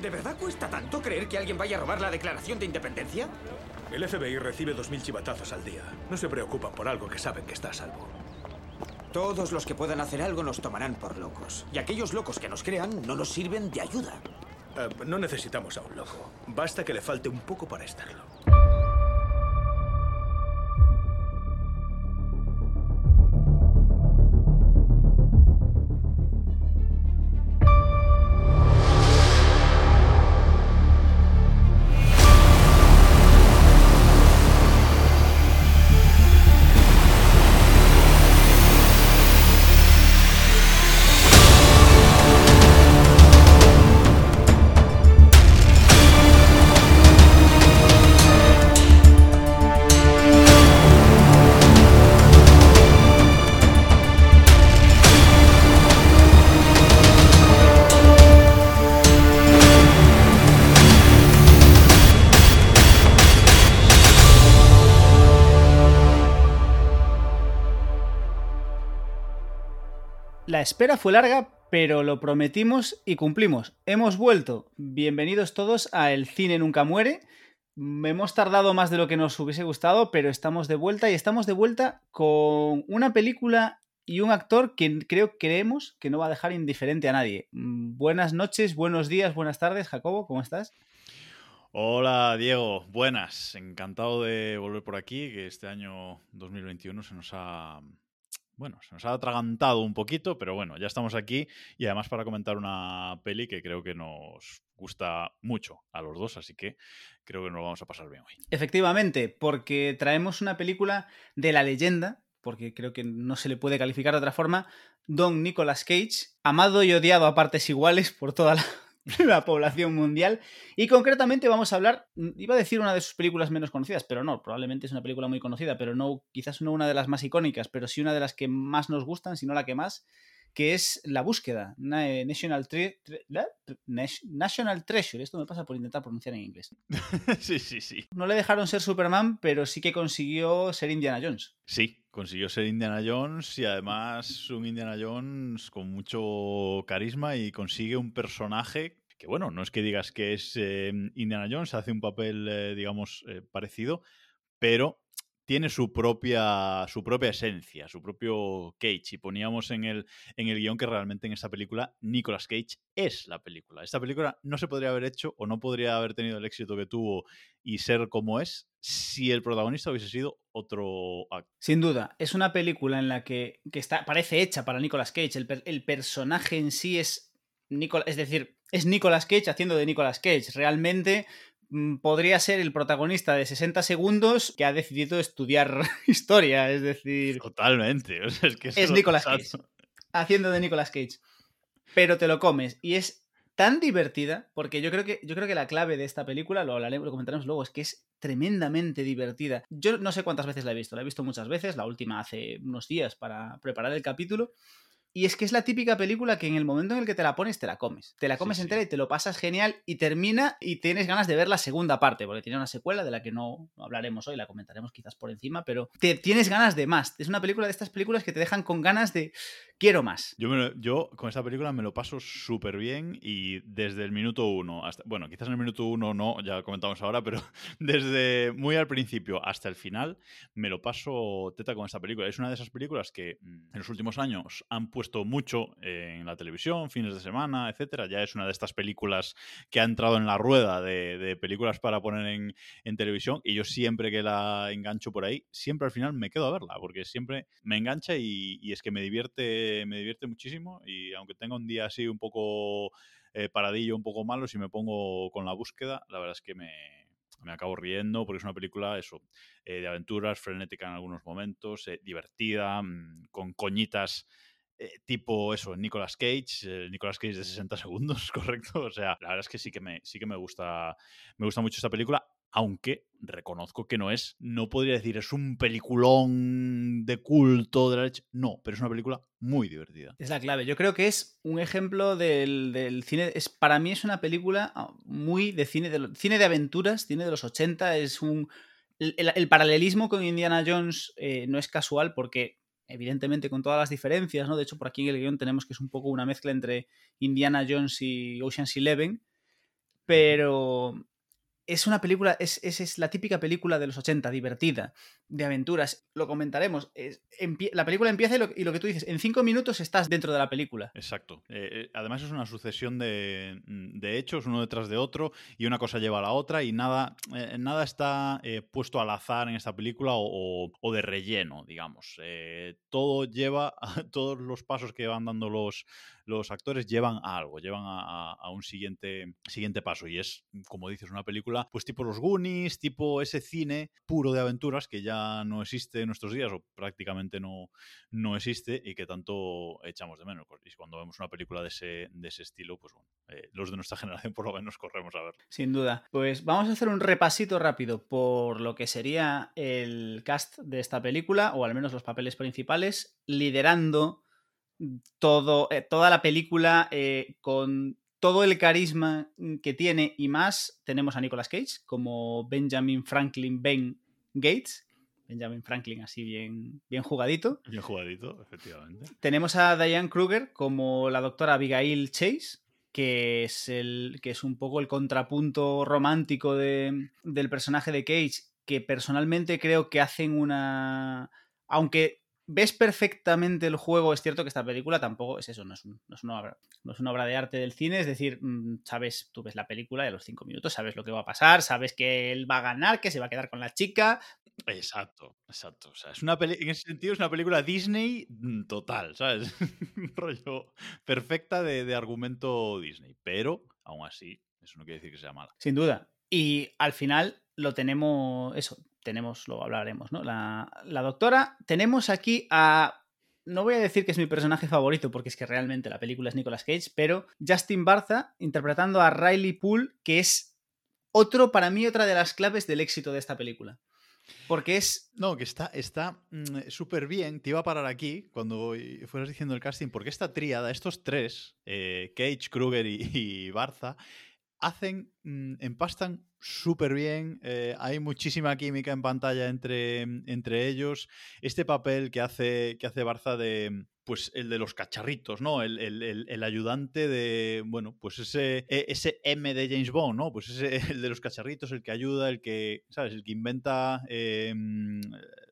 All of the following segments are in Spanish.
¿De verdad cuesta tanto creer que alguien vaya a robar la declaración de independencia? El FBI recibe 2.000 chivatazos al día. No se preocupan por algo que saben que está a salvo. Todos los que puedan hacer algo nos tomarán por locos. Y aquellos locos que nos crean no nos sirven de ayuda. Eh, no necesitamos a un loco. Basta que le falte un poco para estarlo. Espera fue larga, pero lo prometimos y cumplimos. Hemos vuelto. Bienvenidos todos a El cine nunca muere. Hemos tardado más de lo que nos hubiese gustado, pero estamos de vuelta y estamos de vuelta con una película y un actor que creo creemos que no va a dejar indiferente a nadie. Mm, Buenas noches, buenos días, buenas tardes, Jacobo, ¿cómo estás? Hola Diego, buenas. Encantado de volver por aquí, que este año 2021 se nos ha bueno, se nos ha atragantado un poquito, pero bueno, ya estamos aquí y además para comentar una peli que creo que nos gusta mucho a los dos, así que creo que nos lo vamos a pasar bien hoy. Efectivamente, porque traemos una película de la leyenda, porque creo que no se le puede calificar de otra forma, Don Nicolas Cage, amado y odiado a partes iguales por toda la, la población mundial. Y concretamente vamos a hablar, iba a decir una de sus películas menos conocidas, pero no, probablemente es una película muy conocida, pero no, quizás no una de las más icónicas, pero sí una de las que más nos gustan, si no la que más, que es La Búsqueda, National, Tre National Treasure. Esto me pasa por intentar pronunciar en inglés. sí, sí, sí. No le dejaron ser Superman, pero sí que consiguió ser Indiana Jones. Sí, consiguió ser Indiana Jones y además un Indiana Jones con mucho carisma y consigue un personaje que, bueno, no es que digas que es eh, Indiana Jones, hace un papel, eh, digamos, eh, parecido, pero tiene su propia, su propia esencia, su propio Cage. Y poníamos en el, en el guion que realmente en esta película Nicolas Cage es la película. Esta película no se podría haber hecho o no podría haber tenido el éxito que tuvo y ser como es si el protagonista hubiese sido otro actor. Sin duda, es una película en la que, que está, parece hecha para Nicolas Cage. El, el personaje en sí es, Nicolas, es decir, es Nicolas Cage haciendo de Nicolas Cage. Realmente Mm, podría ser el protagonista de 60 segundos que ha decidido estudiar historia, es decir... Totalmente, es que es Nicolas Cage, haciendo de Nicolas Cage. Pero te lo comes y es tan divertida, porque yo creo que, yo creo que la clave de esta película, lo hablaremos, lo comentaremos luego, es que es tremendamente divertida. Yo no sé cuántas veces la he visto, la he visto muchas veces, la última hace unos días para preparar el capítulo, y es que es la típica película que en el momento en el que te la pones, te la comes. Te la comes Sí, sí. entera y te lo pasas genial y termina y tienes ganas de ver la segunda parte, porque tiene una secuela de la que no, no hablaremos hoy, la comentaremos quizás por encima, pero te tienes ganas de más. Es una película de estas películas que te dejan con ganas de quiero más. Yo, me yo con esta película me lo paso súper bien y desde el minuto uno hasta. Bueno, quizás en el minuto uno no, ya lo comentamos ahora, pero desde muy al principio hasta el final me lo paso teta con esta película. Es una de esas películas que mm, en los últimos años han puesto mucho en la televisión, fines de semana, etcétera. Ya es una de estas películas que ha entrado en la rueda de, películas para poner en, en televisión y yo siempre que la engancho por ahí, siempre al final me quedo a verla porque siempre me engancha y es que me divierte, me divierte muchísimo y aunque tenga un día así un poco eh, paradillo, un poco malo, si me pongo con la búsqueda, la verdad es que me, me acabo riendo porque es una película eso eh, de aventuras, frenética en algunos momentos, eh, divertida, mm, con coñitas tipo eso, Nicolas Cage, eh, Nicolas Cage de 60 segundos, correcto. O sea, la verdad es que sí que me, sí que me gusta, me gusta mucho esta película, aunque reconozco que no es, no podría decir es un peliculón de culto de la leche. No, pero es una película muy divertida. Es la clave. Yo creo que es un ejemplo del, del cine. Es, para mí es una película ah, muy de cine de, cine de aventuras, cine de los 80. Es un. El paralelismo con Indiana Jones eh, no es casual porque, evidentemente, con todas las diferencias, ¿no? De hecho, por aquí en el guion tenemos que es un poco una mezcla entre Indiana Jones y Ocean's Eleven. pero es una película, es, es, es, la típica película de los 80, divertida, de aventuras. Lo comentaremos. La película empieza y lo, que tú dices, en cinco minutos estás dentro de la película. Exacto. Eh, eh, además es una sucesión de, de, hechos, uno detrás de otro, y una cosa lleva a la otra, y nada, eh, nada está puesto al azar en esta película o, o, o de relleno, digamos. Todo lleva a todos los pasos que van dando los, los actores llevan a algo, llevan a, un siguiente, siguiente paso. Y es, como dices, una película, pues tipo los Goonies, tipo ese cine puro de aventuras que ya no existe en nuestros días o prácticamente no, no existe y que tanto echamos de menos. Y cuando vemos una película de ese, de ese estilo, pues bueno, eh, los de nuestra generación por lo menos corremos a ver. Sin duda. Pues vamos a hacer un repasito rápido por lo que sería el cast de esta película, o al menos los papeles principales, liderando todo, eh, toda la película eh, con todo el carisma que tiene y más, tenemos a Nicolas Cage como Benjamin Franklin Ben Gates. Benjamin Franklin así bien, bien jugadito. Bien jugadito, efectivamente. Tenemos a Diane Kruger como la doctora Abigail Chase, que es, el, que es un poco el contrapunto romántico de, del personaje de Cage, que personalmente creo que hacen una... Aunque ves perfectamente el juego. Es cierto que esta película tampoco es eso, no es, un, no es, una, obra, no es una obra de arte del cine. Es decir, mmm, sabes, tú ves la película y a los cinco minutos sabes lo que va a pasar, sabes que él va a ganar, que se va a quedar con la chica. Exacto, exacto. O sea, es una peli en ese sentido es una película Disney total, ¿sabes? un rollo perfecta de, de argumento Disney. Pero, aún así, eso no quiere decir que sea mala. Sin duda. Y al final lo tenemos, eso, tenemos, lo hablaremos, ¿no? La, la, doctora. Tenemos aquí a. No voy a decir que es mi personaje favorito, porque es que realmente la película es Nicolas Cage, pero Justin Barza interpretando a Riley Poole, que es otro, para mí, otra de las claves del éxito de esta película. Porque es. No, que está súper mm, bien. Te iba a parar aquí cuando fueras diciendo el casting, porque esta tríada, estos tres, eh, Cage, Kruger y, y Barza, hacen, mmm, empastan súper bien, eh, hay muchísima química en pantalla entre, entre ellos. Este papel que hace, que hace Barza de, pues el de los cacharritos, ¿no? El, el, el, ayudante de, bueno, pues ese, e, ese M de James Bond, ¿no? Pues ese, el de los cacharritos, el que ayuda, el que, ¿sabes? El que inventa eh,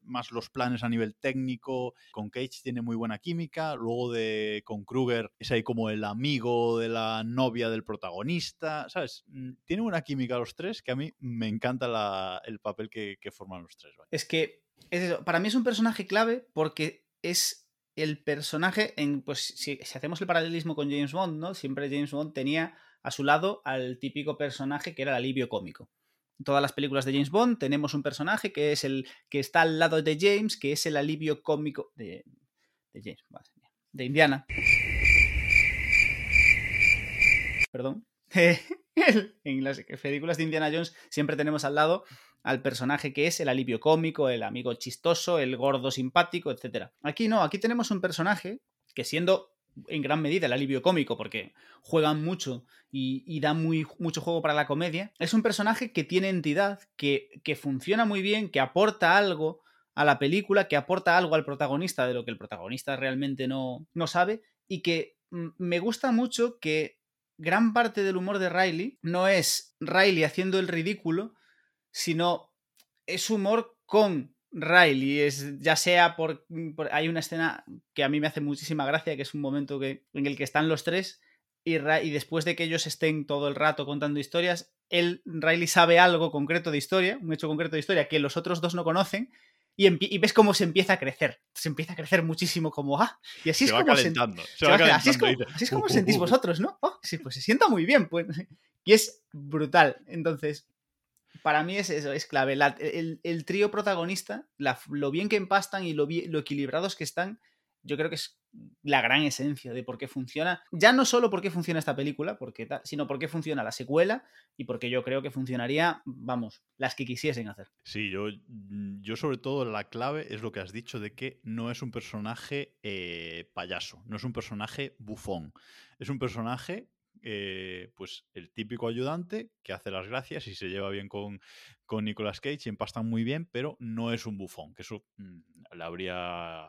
más los planes a nivel técnico. Con Cage tiene muy buena química. Luego de con Kruger es ahí como el amigo de la novia del protagonista, ¿sabes? Mm, tiene una química los tres que a mí me encanta el papel que, forman los tres. ¿vale? Es que para mí es un personaje clave porque es el personaje, en, pues si, si, hacemos el paralelismo con James Bond, ¿no? Siempre James Bond tenía a su lado al típico personaje que era el alivio cómico. En todas las películas de James Bond tenemos un personaje que es el que está al lado de James, que es el alivio cómico de, de James, de Indiana. Perdón. en las películas de Indiana Jones siempre tenemos al lado al personaje que es el alivio cómico, el amigo chistoso, el gordo simpático, etc. Aquí no, aquí tenemos un personaje que siendo en gran medida el alivio cómico, porque juegan mucho y, y da mucho juego para la comedia, es un personaje que tiene entidad, que, funciona muy bien, que aporta algo a la película, que aporta algo al protagonista de lo que el protagonista realmente no, no sabe, y que me gusta mucho que gran parte del humor de Riley no es Riley haciendo el ridículo, sino es humor con Riley, es, ya sea por, Hay una escena que a mí me hace muchísima gracia, que es un momento que, en el que están los tres y, y después de que ellos estén todo el rato contando historias, él, Riley sabe algo concreto de historia, un hecho concreto de historia que los otros dos no conocen, y, y, ves cómo se empieza a crecer. Se empieza a crecer muchísimo como, ah, y así se es como se, se, va así es como, así es como uh, sentís uh, vosotros, ¿no? Oh, sí, pues se sienta muy bien, pues. Y es brutal. Entonces, para mí es eso, es clave. La, el, el, trío protagonista, la, lo bien que empastan y lo, lo equilibrados que están, yo creo que es la gran esencia de por qué funciona. Ya no solo por qué funciona esta película, porque sino por qué funciona la secuela y porque yo creo que funcionaría, vamos, las que quisiesen hacer. Sí, yo, yo sobre todo la clave es lo que has dicho de que no es un personaje eh, payaso, no es un personaje bufón, es un personaje eh, pues el típico ayudante que hace las gracias y se lleva bien con, con Nicolas Cage y empastan muy bien, pero no es un bufón, que eso mmm, le habría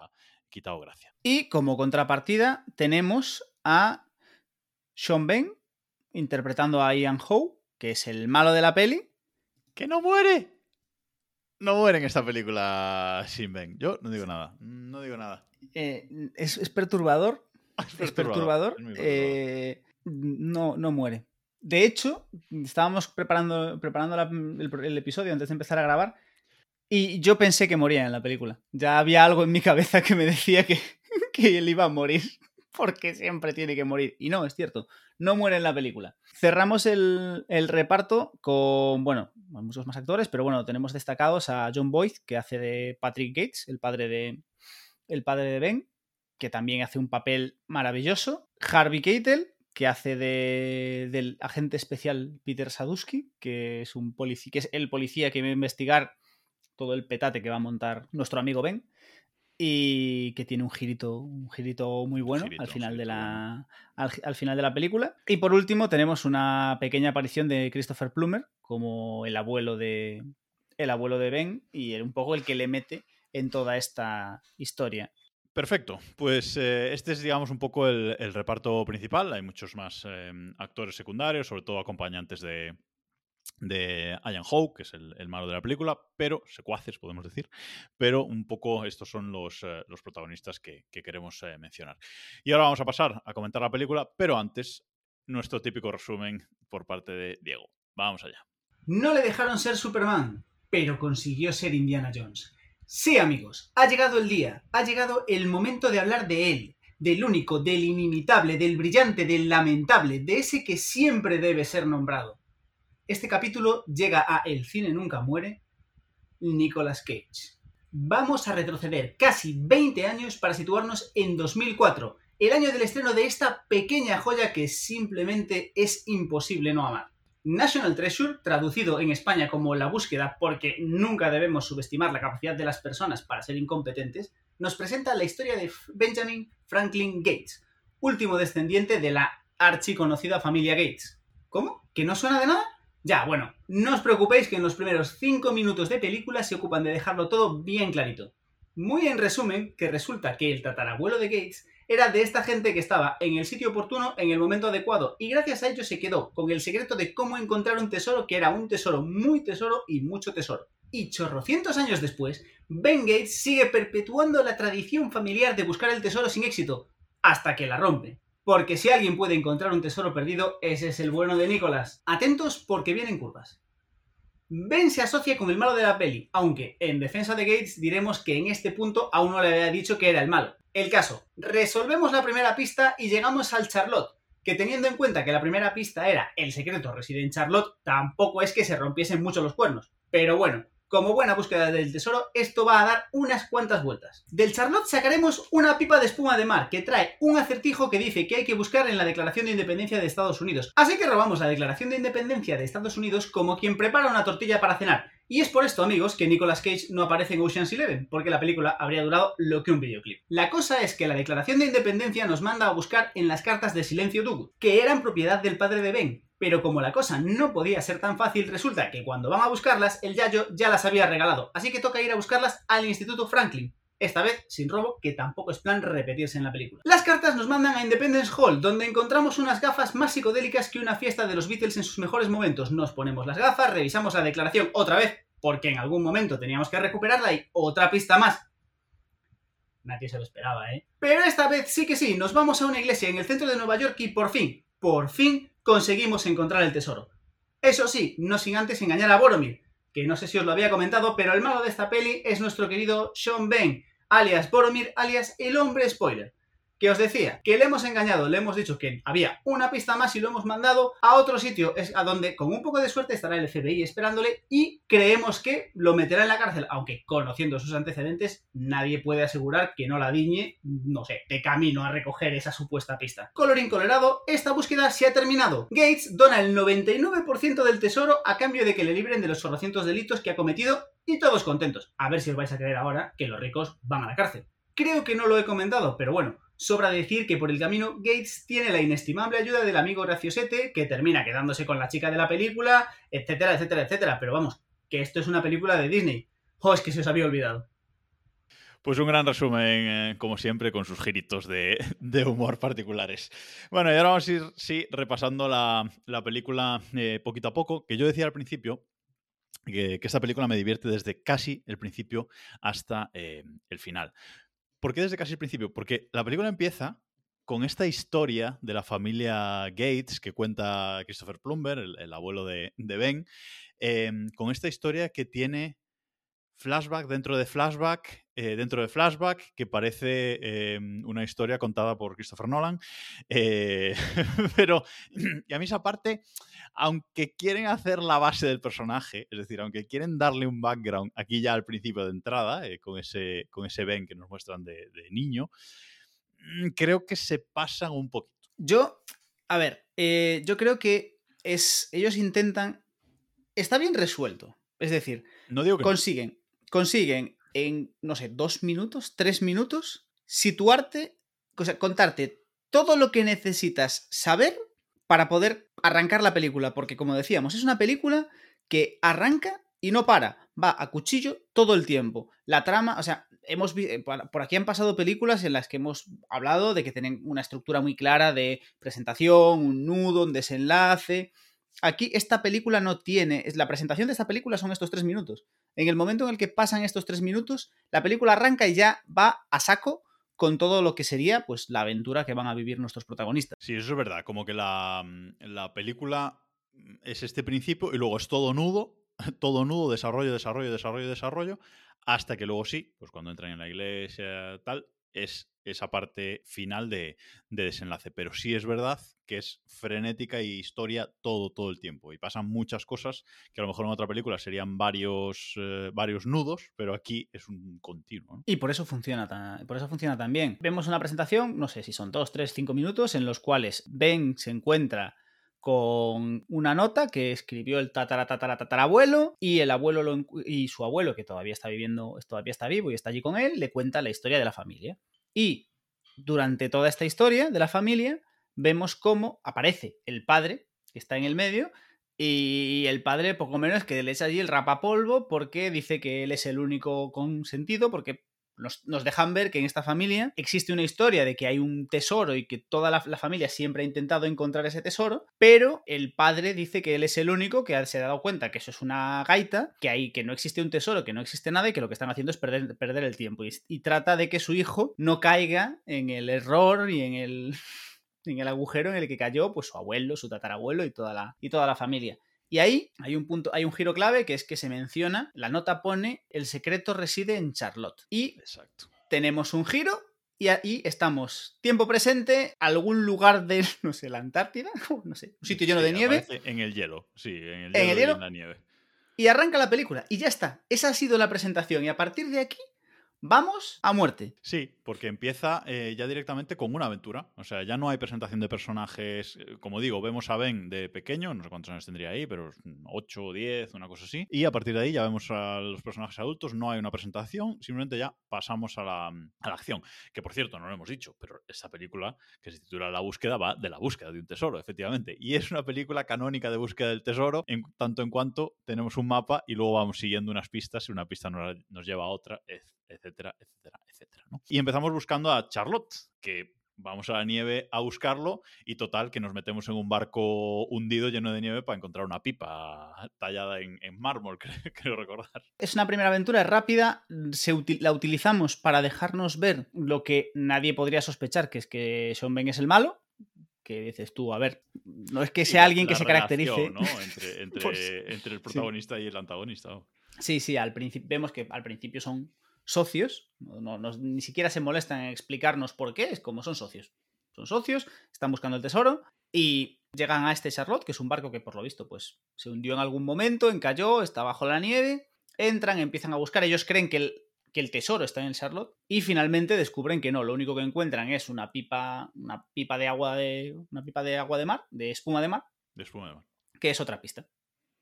quitado gracia. Y como contrapartida tenemos a Sean Ben interpretando a Ian Howe, que es el malo de la peli. ¡Que no muere! No muere en esta película Shin Ben. Yo no digo nada. No digo nada. Eh, es, es, perturbador. Es perturbador. Es. Eh, no, no muere. De hecho, estábamos preparando, preparando la- el, el episodio antes de empezar a grabar y yo pensé que moría en la película. Ya había algo en mi cabeza que me decía que, que él iba a morir. Porque siempre tiene que morir. Y no, es cierto. No muere en la película. Cerramos el, el reparto con, bueno, muchos más actores, pero bueno, tenemos destacados a John Boyd, que hace de Patrick Gates, el padre de, el padre de Ben, que también hace un papel maravilloso. Harvey Keitel, que hace de, del agente especial Peter Sadusky, que es un policía, que es el policía que va a investigar todo el petate que va a montar nuestro amigo Ben. Y que tiene un girito, un girito muy bueno girito, al final de la. Al, al final de la película. Y por último, tenemos una pequeña aparición de Christopher Plummer como el abuelo de. El abuelo de Ben. Y un poco el que le mete en toda esta historia. Perfecto. Pues eh, este es, digamos, un poco el, el reparto principal. Hay muchos más eh, actores secundarios, sobre todo acompañantes de, de Ian Howe, que es el, malo de la película, pero secuaces, podemos decir. Pero un poco estos son los, eh, protagonistas que, que queremos eh, mencionar. Y ahora vamos a pasar a comentar la película, pero antes, nuestro típico resumen por parte de Diego. Vamos allá. No le dejaron ser Superman, pero consiguió ser Indiana Jones. Sí, amigos, ha llegado el día, ha llegado el momento de hablar de él, del único, del inimitable, del brillante, del lamentable, de ese que siempre debe ser nombrado. Este capítulo llega a El cine nunca muere, Nicolas Cage. Vamos a retroceder casi 20 años para situarnos en 2004, el año del estreno de esta pequeña joya que simplemente es imposible no amar. National Treasure, traducido en España como La búsqueda porque nunca debemos subestimar la capacidad de las personas para ser incompetentes, nos presenta la historia de Benjamin Franklin Gates, último descendiente de la archiconocida familia Gates. ¿Cómo? ¿Que no suena de nada? Ya, bueno, no os preocupéis que en los primeros 5 minutos de película se ocupan de dejarlo todo bien clarito. Muy en resumen, que resulta que el tatarabuelo de Gates era de esta gente que estaba en el sitio oportuno en el momento adecuado y gracias a ello se quedó con el secreto de cómo encontrar un tesoro que era un tesoro muy tesoro y mucho tesoro. Y chorrocientos años después, Ben Gates sigue perpetuando la tradición familiar de buscar el tesoro sin éxito, hasta que la rompe. Porque si alguien puede encontrar un tesoro perdido, ese es el bueno de Nicolás. Atentos porque vienen curvas. Ben se asocia con el malo de la peli, aunque en defensa de Gates diremos que en este punto aún no le había dicho que era el malo. El caso, resolvemos la primera pista y llegamos al Charlotte, que teniendo en cuenta que la primera pista era el secreto reside en Charlotte, tampoco es que se rompiesen mucho los cuernos. Pero bueno, como buena búsqueda del tesoro, esto va a dar unas cuantas vueltas. Del Charlotte sacaremos una pipa de espuma de mar que trae un acertijo que dice que hay que buscar en la Declaración de Independencia de Estados Unidos. Así que robamos la Declaración de Independencia de Estados Unidos como quien prepara una tortilla para cenar. Y es por esto, amigos, que Nicolas Cage no aparece en Ocean's Eleven, porque la película habría durado lo que un videoclip. La cosa es que la Declaración de Independencia nos manda a buscar en las cartas de Silencio Dugu, que eran propiedad del padre de Ben, pero como la cosa no podía ser tan fácil, resulta que cuando van a buscarlas, el Yayo ya las había regalado, así que toca ir a buscarlas al Instituto Franklin. Esta vez sin robo, que tampoco es plan repetirse en la película. Las cartas nos mandan a Independence Hall, donde encontramos unas gafas más psicodélicas que una fiesta de los Beatles en sus mejores momentos. Nos ponemos las gafas, revisamos la declaración otra vez, porque en algún momento teníamos que recuperarla y otra pista más. Nadie se lo esperaba, ¿eh? Pero esta vez sí que sí, nos vamos a una iglesia en el centro de Nueva York y por fin, por fin conseguimos encontrar el tesoro. Eso sí, no sin antes engañar a Boromir, que no sé si os lo había comentado, pero el malo de esta peli es nuestro querido Sean Ben, alias Boromir, alias el hombre spoiler. Que os decía, que le hemos engañado, le hemos dicho que había una pista más y lo hemos mandado a otro sitio, es a donde con un poco de suerte estará el FBI esperándole y creemos que lo meterá en la cárcel, aunque conociendo sus antecedentes nadie puede asegurar que no la diñe, no sé, de camino a recoger esa supuesta pista. Colorín colorado, esta búsqueda se ha terminado. Gates dona el 99% del tesoro a cambio de que le libren de los 400 delitos que ha cometido y todos contentos. A ver si os vais a creer ahora que los ricos van a la cárcel. Creo que no lo he comentado, pero bueno, sobra decir que por el camino Gates tiene la inestimable ayuda del amigo graciosete que termina quedándose con la chica de la película, etcétera, etcétera, etcétera. Pero vamos, que esto es una película de Disney. ¡Oh, es que se os había olvidado! Pues un gran resumen, eh, como siempre, con sus giritos de, humor particulares. Bueno, y ahora vamos a ir, sí, repasando la, la película eh, poquito a poco, que yo decía al principio que, que, esta película me divierte desde casi el principio hasta eh, el final. ¿Por qué desde casi el principio? Porque la película empieza con esta historia de la familia Gates que cuenta Christopher Plumber, el, el abuelo de, Ben, eh, con esta historia que tiene flashback dentro de flashback, eh, dentro de flashback, que parece eh, una historia contada por Christopher Nolan. Eh, pero, y a mí esa parte, aunque quieren hacer la base del personaje, es decir, aunque quieren darle un background aquí ya al principio de entrada, eh, con, ese, con ese Ben que nos muestran de, de niño, mm, creo que se pasan un poquito. Yo, a ver, yo creo que es, ellos intentan, está bien resuelto, es decir, no digo que consiguen, consiguen en, no sé, dos minutos, tres minutos, situarte, o sea, contarte todo lo que necesitas saber para poder arrancar la película, porque como decíamos, es una película que arranca y no para, va a cuchillo todo el tiempo. La trama, o sea, hemos por aquí han pasado películas en las que hemos hablado de que tienen una estructura muy clara de presentación, un nudo, un desenlace. Aquí esta película no tiene, la presentación de esta película son estos tres minutos. En el momento en el que pasan estos tres minutos, la película arranca y ya va a saco con todo lo que sería pues la aventura que van a vivir nuestros protagonistas. Sí, eso es verdad, como que la, la película es este principio y luego es todo nudo, todo nudo, desarrollo, desarrollo, desarrollo, desarrollo, hasta que luego sí, pues cuando entran en la iglesia, tal, es esa parte final de, de, desenlace. Pero sí es verdad que es frenética y historia todo, todo el tiempo. Y pasan muchas cosas que a lo mejor en otra película serían varios, eh, varios nudos, pero aquí es un continuo. Y por eso funciona tan, por eso funciona. Vemos una presentación, no sé si son dos, tres, cinco minutos, en los cuales Ben se encuentra con una nota que escribió el tatara, tatara, tatarabuelo y el abuelo lo, y su abuelo, que todavía está viviendo, todavía está vivo y está allí con él, le cuenta la historia de la familia. Y durante toda esta historia de la familia, vemos cómo aparece el padre, que está en el medio, y el padre, poco menos que le echa allí el rapapolvo porque dice que él es el único consentido, porque nos, nos, dejan ver que en esta familia existe una historia de que hay un tesoro y que toda la, familia siempre ha intentado encontrar ese tesoro, pero el padre dice que él es el único que se ha dado cuenta que eso es una gaita, que, hay, que no existe un tesoro, que no existe nada y que lo que están haciendo es perder, perder el tiempo. Y, y trata de que su hijo no caiga en el error y en el, en el agujero en el que cayó pues, su abuelo, su tatarabuelo y toda la, y toda la familia. Y ahí hay un punto, hay un giro clave que es que se menciona, la nota pone el secreto reside en Charlotte. Y Exacto. tenemos un giro y ahí estamos, tiempo presente, algún lugar de, no sé, la Antártida, no sé, un sitio lleno sí, de nieve. En el hielo, sí, en el hielo, en el hielo y en la nieve. Y arranca la película y ya está. Esa ha sido la presentación y a partir de aquí vamos a muerte. Sí, porque empieza eh, ya directamente con una aventura. O sea, ya no hay presentación de personajes. eh, Como digo, vemos a Ben de pequeño, no sé cuántos años tendría ahí, pero 8 o 10, una cosa así. Y a partir de ahí ya vemos a los personajes adultos, no hay una presentación, simplemente ya pasamos a la, a la acción. Que por cierto, no lo hemos dicho, pero esta película que se titula La búsqueda va de la búsqueda de un tesoro, efectivamente. Y es una película canónica de búsqueda del tesoro, en tanto en cuanto tenemos un mapa y luego vamos siguiendo unas pistas y una pista nos, lleva a otra, etcétera, etcétera, etcétera. ¿no? Y empezamos buscando a Charlotte, que vamos a la nieve a buscarlo y total que nos metemos en un barco hundido lleno de nieve para encontrar una pipa tallada en, en mármol, creo, creo, recordar. Es una primera aventura es rápida, se util la utilizamos para dejarnos ver lo que nadie podría sospechar, que es que Sean Ben es el malo, que dices tú, a ver, no es que sea sí, alguien que se caracterice. ¿no? entre, entre, pues, entre, el protagonista sí. y el antagonista. Sí, sí, al vemos que al principio son socios, no, ni siquiera se molestan en explicarnos por qué, es como son socios. Son socios, están buscando el tesoro y llegan a este Charlotte, que es un barco que por lo visto pues se hundió en algún momento, encalló, está bajo la nieve, entran, empiezan a buscar, ellos creen que el, que el tesoro está en el Charlotte y finalmente descubren que no, lo único que encuentran es una pipa, una pipa de agua de una pipa de agua de mar, de espuma de mar, de espuma de mar, que es otra pista.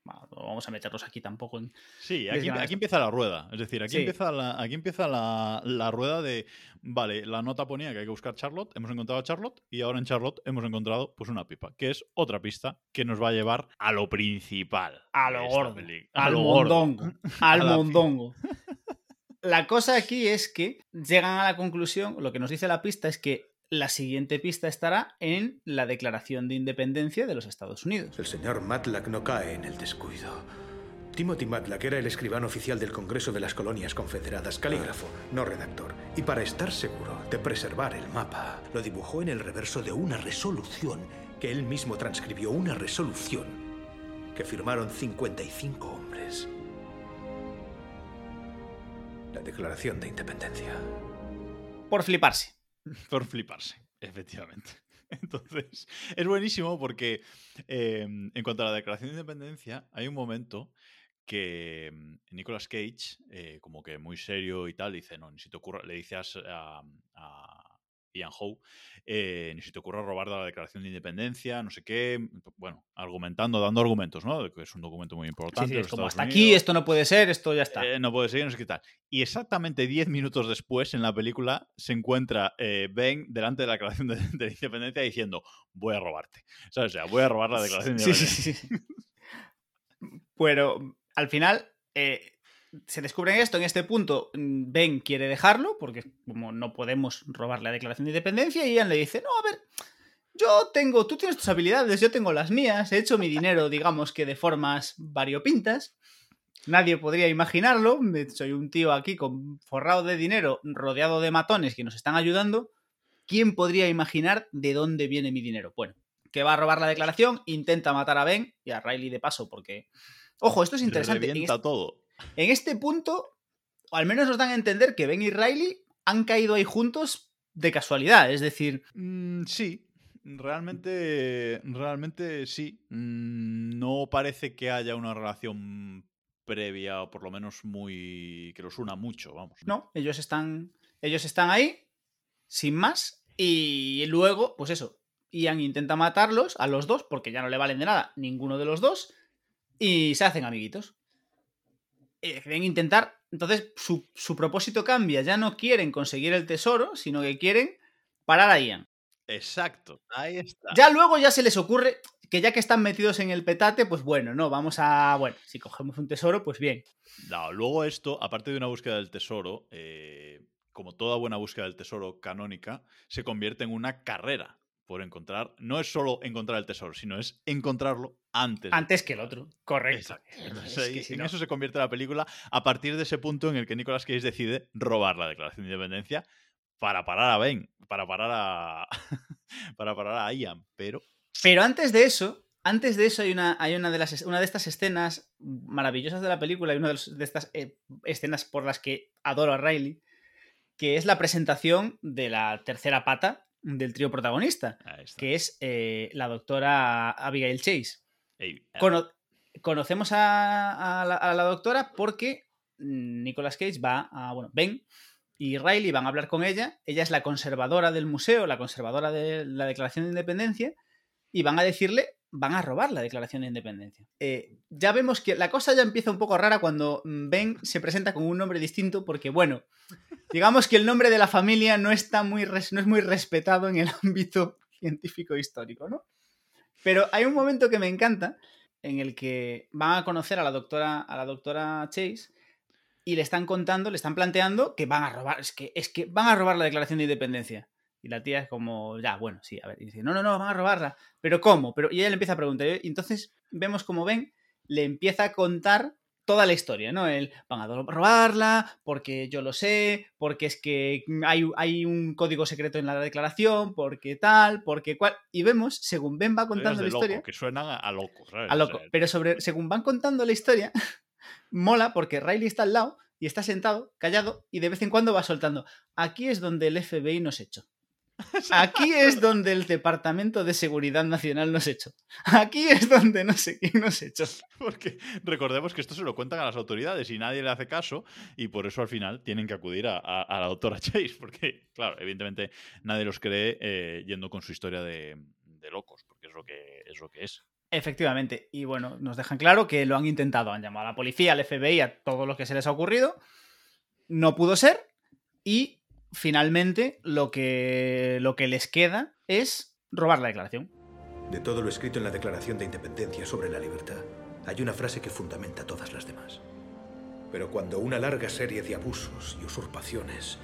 No vamos a meternos aquí tampoco en. Sí, aquí, aquí empieza la rueda. Es decir, aquí sí. empieza, la, aquí empieza la, la, rueda de. Vale, la nota ponía que hay que buscar Charlotte, hemos encontrado a Charlotte y ahora en Charlotte hemos encontrado pues una pipa, que es otra pista que nos va a llevar a lo principal. A lo gordo. A, al lo mondongo. Al mondongo. La cosa aquí es que llegan a la conclusión, lo que nos dice la pista es que la siguiente pista estará en la Declaración de Independencia de los Estados Unidos. El señor Matlack no cae en el descuido. Timothy Matlack era el escribano oficial del Congreso de las Colonias Confederadas, calígrafo, no redactor. Y para estar seguro de preservar el mapa, lo dibujó en el reverso de una resolución que él mismo transcribió, una resolución que firmaron 55 hombres. La Declaración de Independencia. Por fliparse. Por fliparse, efectivamente. Entonces, es buenísimo porque eh, en cuanto a la Declaración de Independencia, hay un momento que mm, Nicolas Cage, eh, como que muy serio y tal, dice, no, ni si te ocurra, le dice a- a Ian Howe, eh, ni si te ocurra robar la Declaración de Independencia, no sé qué, bueno, argumentando, dando argumentos, ¿no? De que es un documento muy importante. sí, de es como Estados hasta aquí, esto no puede ser, esto ya está. eh, no puede ser, no sé qué tal. Y exactamente 10 minutos después, en la película, se encuentra eh, Ben delante de la Declaración de, de Independencia diciendo, voy a robarte. ¿Sabes? O sea, voy a robar la Declaración de Sí, sí, Independencia. sí, sí. Pero al final eh, se descubre esto. En este punto, mm, Ben quiere dejarlo, porque como no podemos robar la declaración de independencia, y Ian le dice: No, a ver, yo tengo, tú tienes tus habilidades, yo tengo las mías, he hecho mi dinero, digamos que de formas variopintas. Nadie podría imaginarlo. Soy un tío aquí con forrado de dinero, rodeado de matones que nos están ayudando. ¿Quién podría imaginar de dónde viene mi dinero? Bueno, que va a robar la declaración, intenta matar a Ben y a Riley de paso, porque. Ojo, esto es Le interesante. Revienta este, todo. En este punto, o al menos nos dan a entender que Ben y Riley han caído ahí juntos de casualidad. Es decir, Mm, sí, realmente, realmente sí. Mm, no parece que haya una relación previa, o por lo menos muy. que los una mucho, vamos. no, ellos están. Ellos están ahí, sin más. Y luego, pues eso. Ian intenta matarlos a los dos, porque ya no le valen de nada ninguno de los dos. Y se hacen amiguitos. Eh, Quieren intentar. Entonces, su, su propósito cambia. Ya no quieren conseguir el tesoro, sino que quieren parar a Ian. Exacto, ahí está. Ya luego ya se les ocurre que ya que están metidos en el petate, pues bueno, no, vamos a. Bueno, si cogemos un tesoro, pues bien. No, luego esto, aparte de una búsqueda del tesoro, eh, como toda buena búsqueda del tesoro canónica, se convierte en una carrera por encontrar. No es solo encontrar el tesoro, sino es encontrarlo antes. Antes que el otro. Correcto. Exacto. Entonces, Es ahí- que si en no- eso se convierte la película a partir de ese punto en el que Nicolas Cage decide robar la Declaración de Independencia para parar a Ben, para parar a para parar a Ian, pero Pero antes de eso, antes de eso hay una, hay una de las una de estas escenas maravillosas de la película y una de, los- de estas eh, escenas por las que adoro a Riley, que es la presentación de la tercera pata del trío protagonista, que es eh, la doctora Abigail Chase. Eh, Cono- conocemos a, a la, a la doctora porque Nicolas Cage va a. Bueno, Ben y Riley van a hablar con ella. Ella es la conservadora del museo, la conservadora de la Declaración de Independencia. Y van a decirle. Van a robar la Declaración de Independencia. Eh, ya vemos que la cosa ya empieza un poco rara cuando mm, Ben se presenta con un nombre distinto, porque, bueno, digamos que el nombre de la familia no está muy, no es muy respetado en el ámbito científico histórico, ¿no? Pero hay un momento que me encanta en el que van a conocer a la doctora, a la doctora Chase y le están contando, le están planteando que van a robar, es que, es que van a robar la declaración de independencia. Y la tía es como, ya, bueno, sí, a ver, y dice, no, no, no, van a robarla. ¿Pero cómo? Pero, y ella le empieza a preguntar. Y entonces vemos como ven, le empieza a contar toda la historia, ¿no? El, van a robarla, porque yo lo sé, porque es que hay, hay un código secreto en la declaración, porque tal, porque cual. Y vemos, según Ben va contando de la loco, historia, que suenan a, loco, ¿sabes? a loco. Pero sobre, según van contando la historia, mola porque Riley está al lado y está sentado, callado, y de vez en cuando va soltando. Aquí es donde el FBI nos echó. Aquí es donde el Departamento de Seguridad Nacional nos echó. Aquí es donde no sé quién nos echó. Porque recordemos que esto se lo cuentan a las autoridades y nadie le hace caso y por eso al final tienen que acudir a, a- a la doctora Chase porque, claro, evidentemente nadie los cree eh, yendo con su historia de, de locos, porque es lo que es. Lo que es. Efectivamente. Y bueno, nos dejan claro que lo han intentado. Han llamado a la policía, al FBI, a todo lo que se les ha ocurrido. No pudo ser. Y finalmente lo que, lo que les queda es robar la declaración. De todo lo escrito en la Declaración de Independencia sobre la libertad, hay una frase que fundamenta todas las demás. Pero cuando una larga serie de abusos y usurpaciones,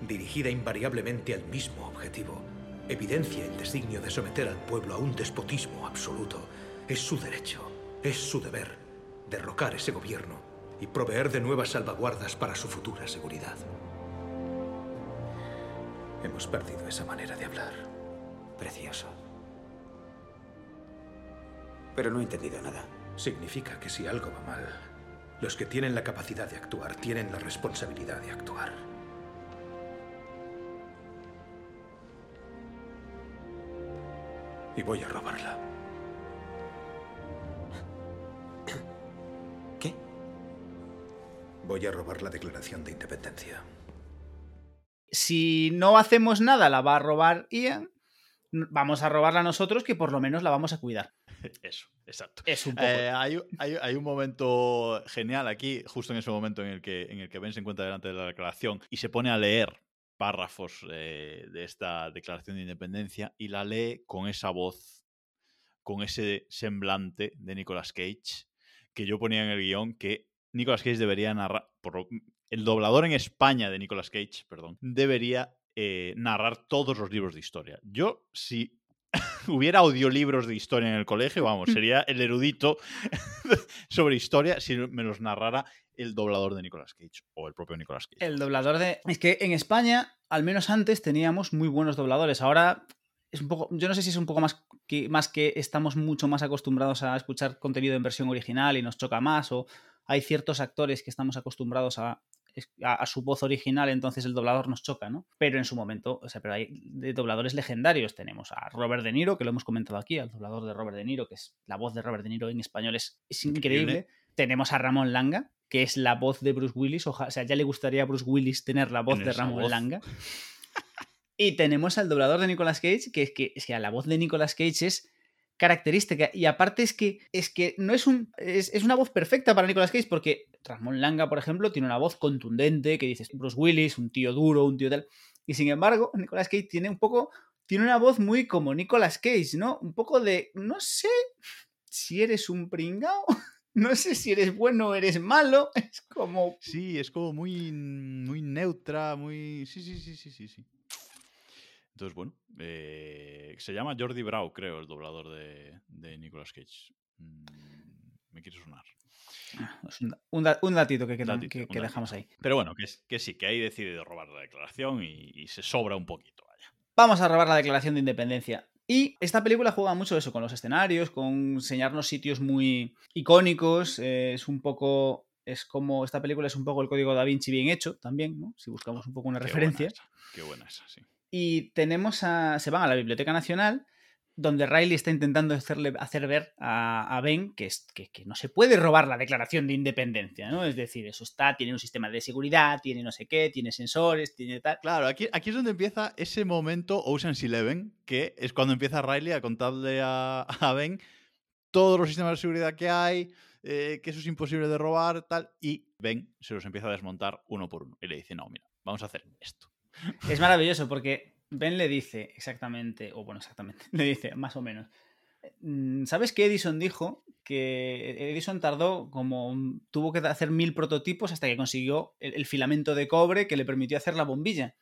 dirigida invariablemente al mismo objetivo, evidencia el designio de someter al pueblo a un despotismo absoluto, es su derecho, es su deber derrocar ese gobierno y proveer de nuevas salvaguardas para su futura seguridad. Hemos perdido esa manera de hablar. Precioso. Pero no he entendido nada. Significa que si algo va mal, los que tienen la capacidad de actuar tienen la responsabilidad de actuar. Y voy a robarla. ¿Qué? Voy a robar la declaración de independencia. Si no hacemos nada, la va a robar Ian. Vamos a robarla nosotros, que por lo menos la vamos a cuidar. Eso, exacto. Es un poco. Eh, hay, hay- hay un momento genial aquí, justo en ese momento en el que, en el que Ben se encuentra delante de la declaración y se pone a leer párrafos eh, de esta declaración de independencia y la lee con esa voz, con ese semblante de Nicolas Cage, que yo ponía en el guion que Nicolas Cage debería narrar, por lo- el doblador en España de Nicolas Cage, perdón, debería eh, narrar todos los libros de historia. Yo, si hubiera audiolibros de historia en el colegio, vamos, sería el erudito sobre historia si me los narrara el doblador de Nicolas Cage o el propio Nicolas Cage. El doblador de. Es que en España, al menos antes, teníamos muy buenos dobladores. Ahora es un poco. Yo no sé si es un poco más que, más que estamos mucho más acostumbrados a escuchar contenido en versión original y nos choca más, o hay ciertos actores que estamos acostumbrados a, a, a su voz original, entonces el doblador nos choca, ¿no? Pero en su momento, o sea, pero hay de dobladores legendarios. Tenemos a Robert De Niro, que lo hemos comentado aquí, al doblador de Robert De Niro, que es la voz de Robert De Niro en español es, es increíble. Increíble. Tenemos a Ramón Langa, que es la voz de Bruce Willis. Oja- o sea, ya le gustaría a Bruce Willis tener la voz de Ramón voz. Langa. Y tenemos al doblador de Nicolas Cage, que es que, es que la voz de Nicolas Cage es característica. Y aparte es que, es que no es un. Es, es una voz perfecta para Nicolas Cage, porque Ramón Langa, por ejemplo, tiene una voz contundente, que dices Bruce Willis, un tío duro, un tío tal. Y sin embargo, Nicolas Cage tiene un poco. Tiene una voz muy como Nicolas Cage, ¿no? Un poco de. No sé si eres un pringao. No sé si eres bueno o eres malo. Es como. Sí, es como muy, muy neutra, muy... Sí, sí, sí, sí, sí, sí. Entonces, bueno, eh, se llama Jordi Brau, creo, el doblador de, de Nicolas Cage. Mm, me quiere sonar. Es un, un un datito que, queda- Datito, que- un que datito. dejamos ahí. Pero bueno, que, sí, que ahí decide robar la declaración y, y se sobra un poquito, vaya. Vamos a robar la declaración de independencia. Y esta película juega mucho eso, con los escenarios, con enseñarnos sitios muy icónicos. eh, es un poco. Es como. Esta película es un poco el código da Vinci bien hecho también, ¿no? Si buscamos un poco una Qué referencia. Buena esa, qué buena esa, sí. Y tenemos a. Se van a la Biblioteca Nacional, donde Riley está intentando hacerle, hacer ver a, a Ben que, es, que, que no se puede robar la declaración de independencia, ¿no? Es decir, eso está, tiene un sistema de seguridad, tiene no sé qué, tiene sensores, tiene tal. Claro, aquí, aquí es donde empieza ese momento Ocean's Eleven, que es cuando empieza Riley a contarle a, a Ben todos los sistemas de seguridad que hay, eh, que eso es imposible de robar, tal, y Ben se los empieza a desmontar uno por uno. Y le dice, no, mira, vamos a hacer esto. Es maravilloso porque Ben le dice exactamente, o bueno, exactamente, le dice más o menos. mm, ¿Sabes que Edison dijo que Edison tardó como tuvo que hacer mil prototipos hasta que consiguió el, filamento de cobre que le permitió hacer la bombilla?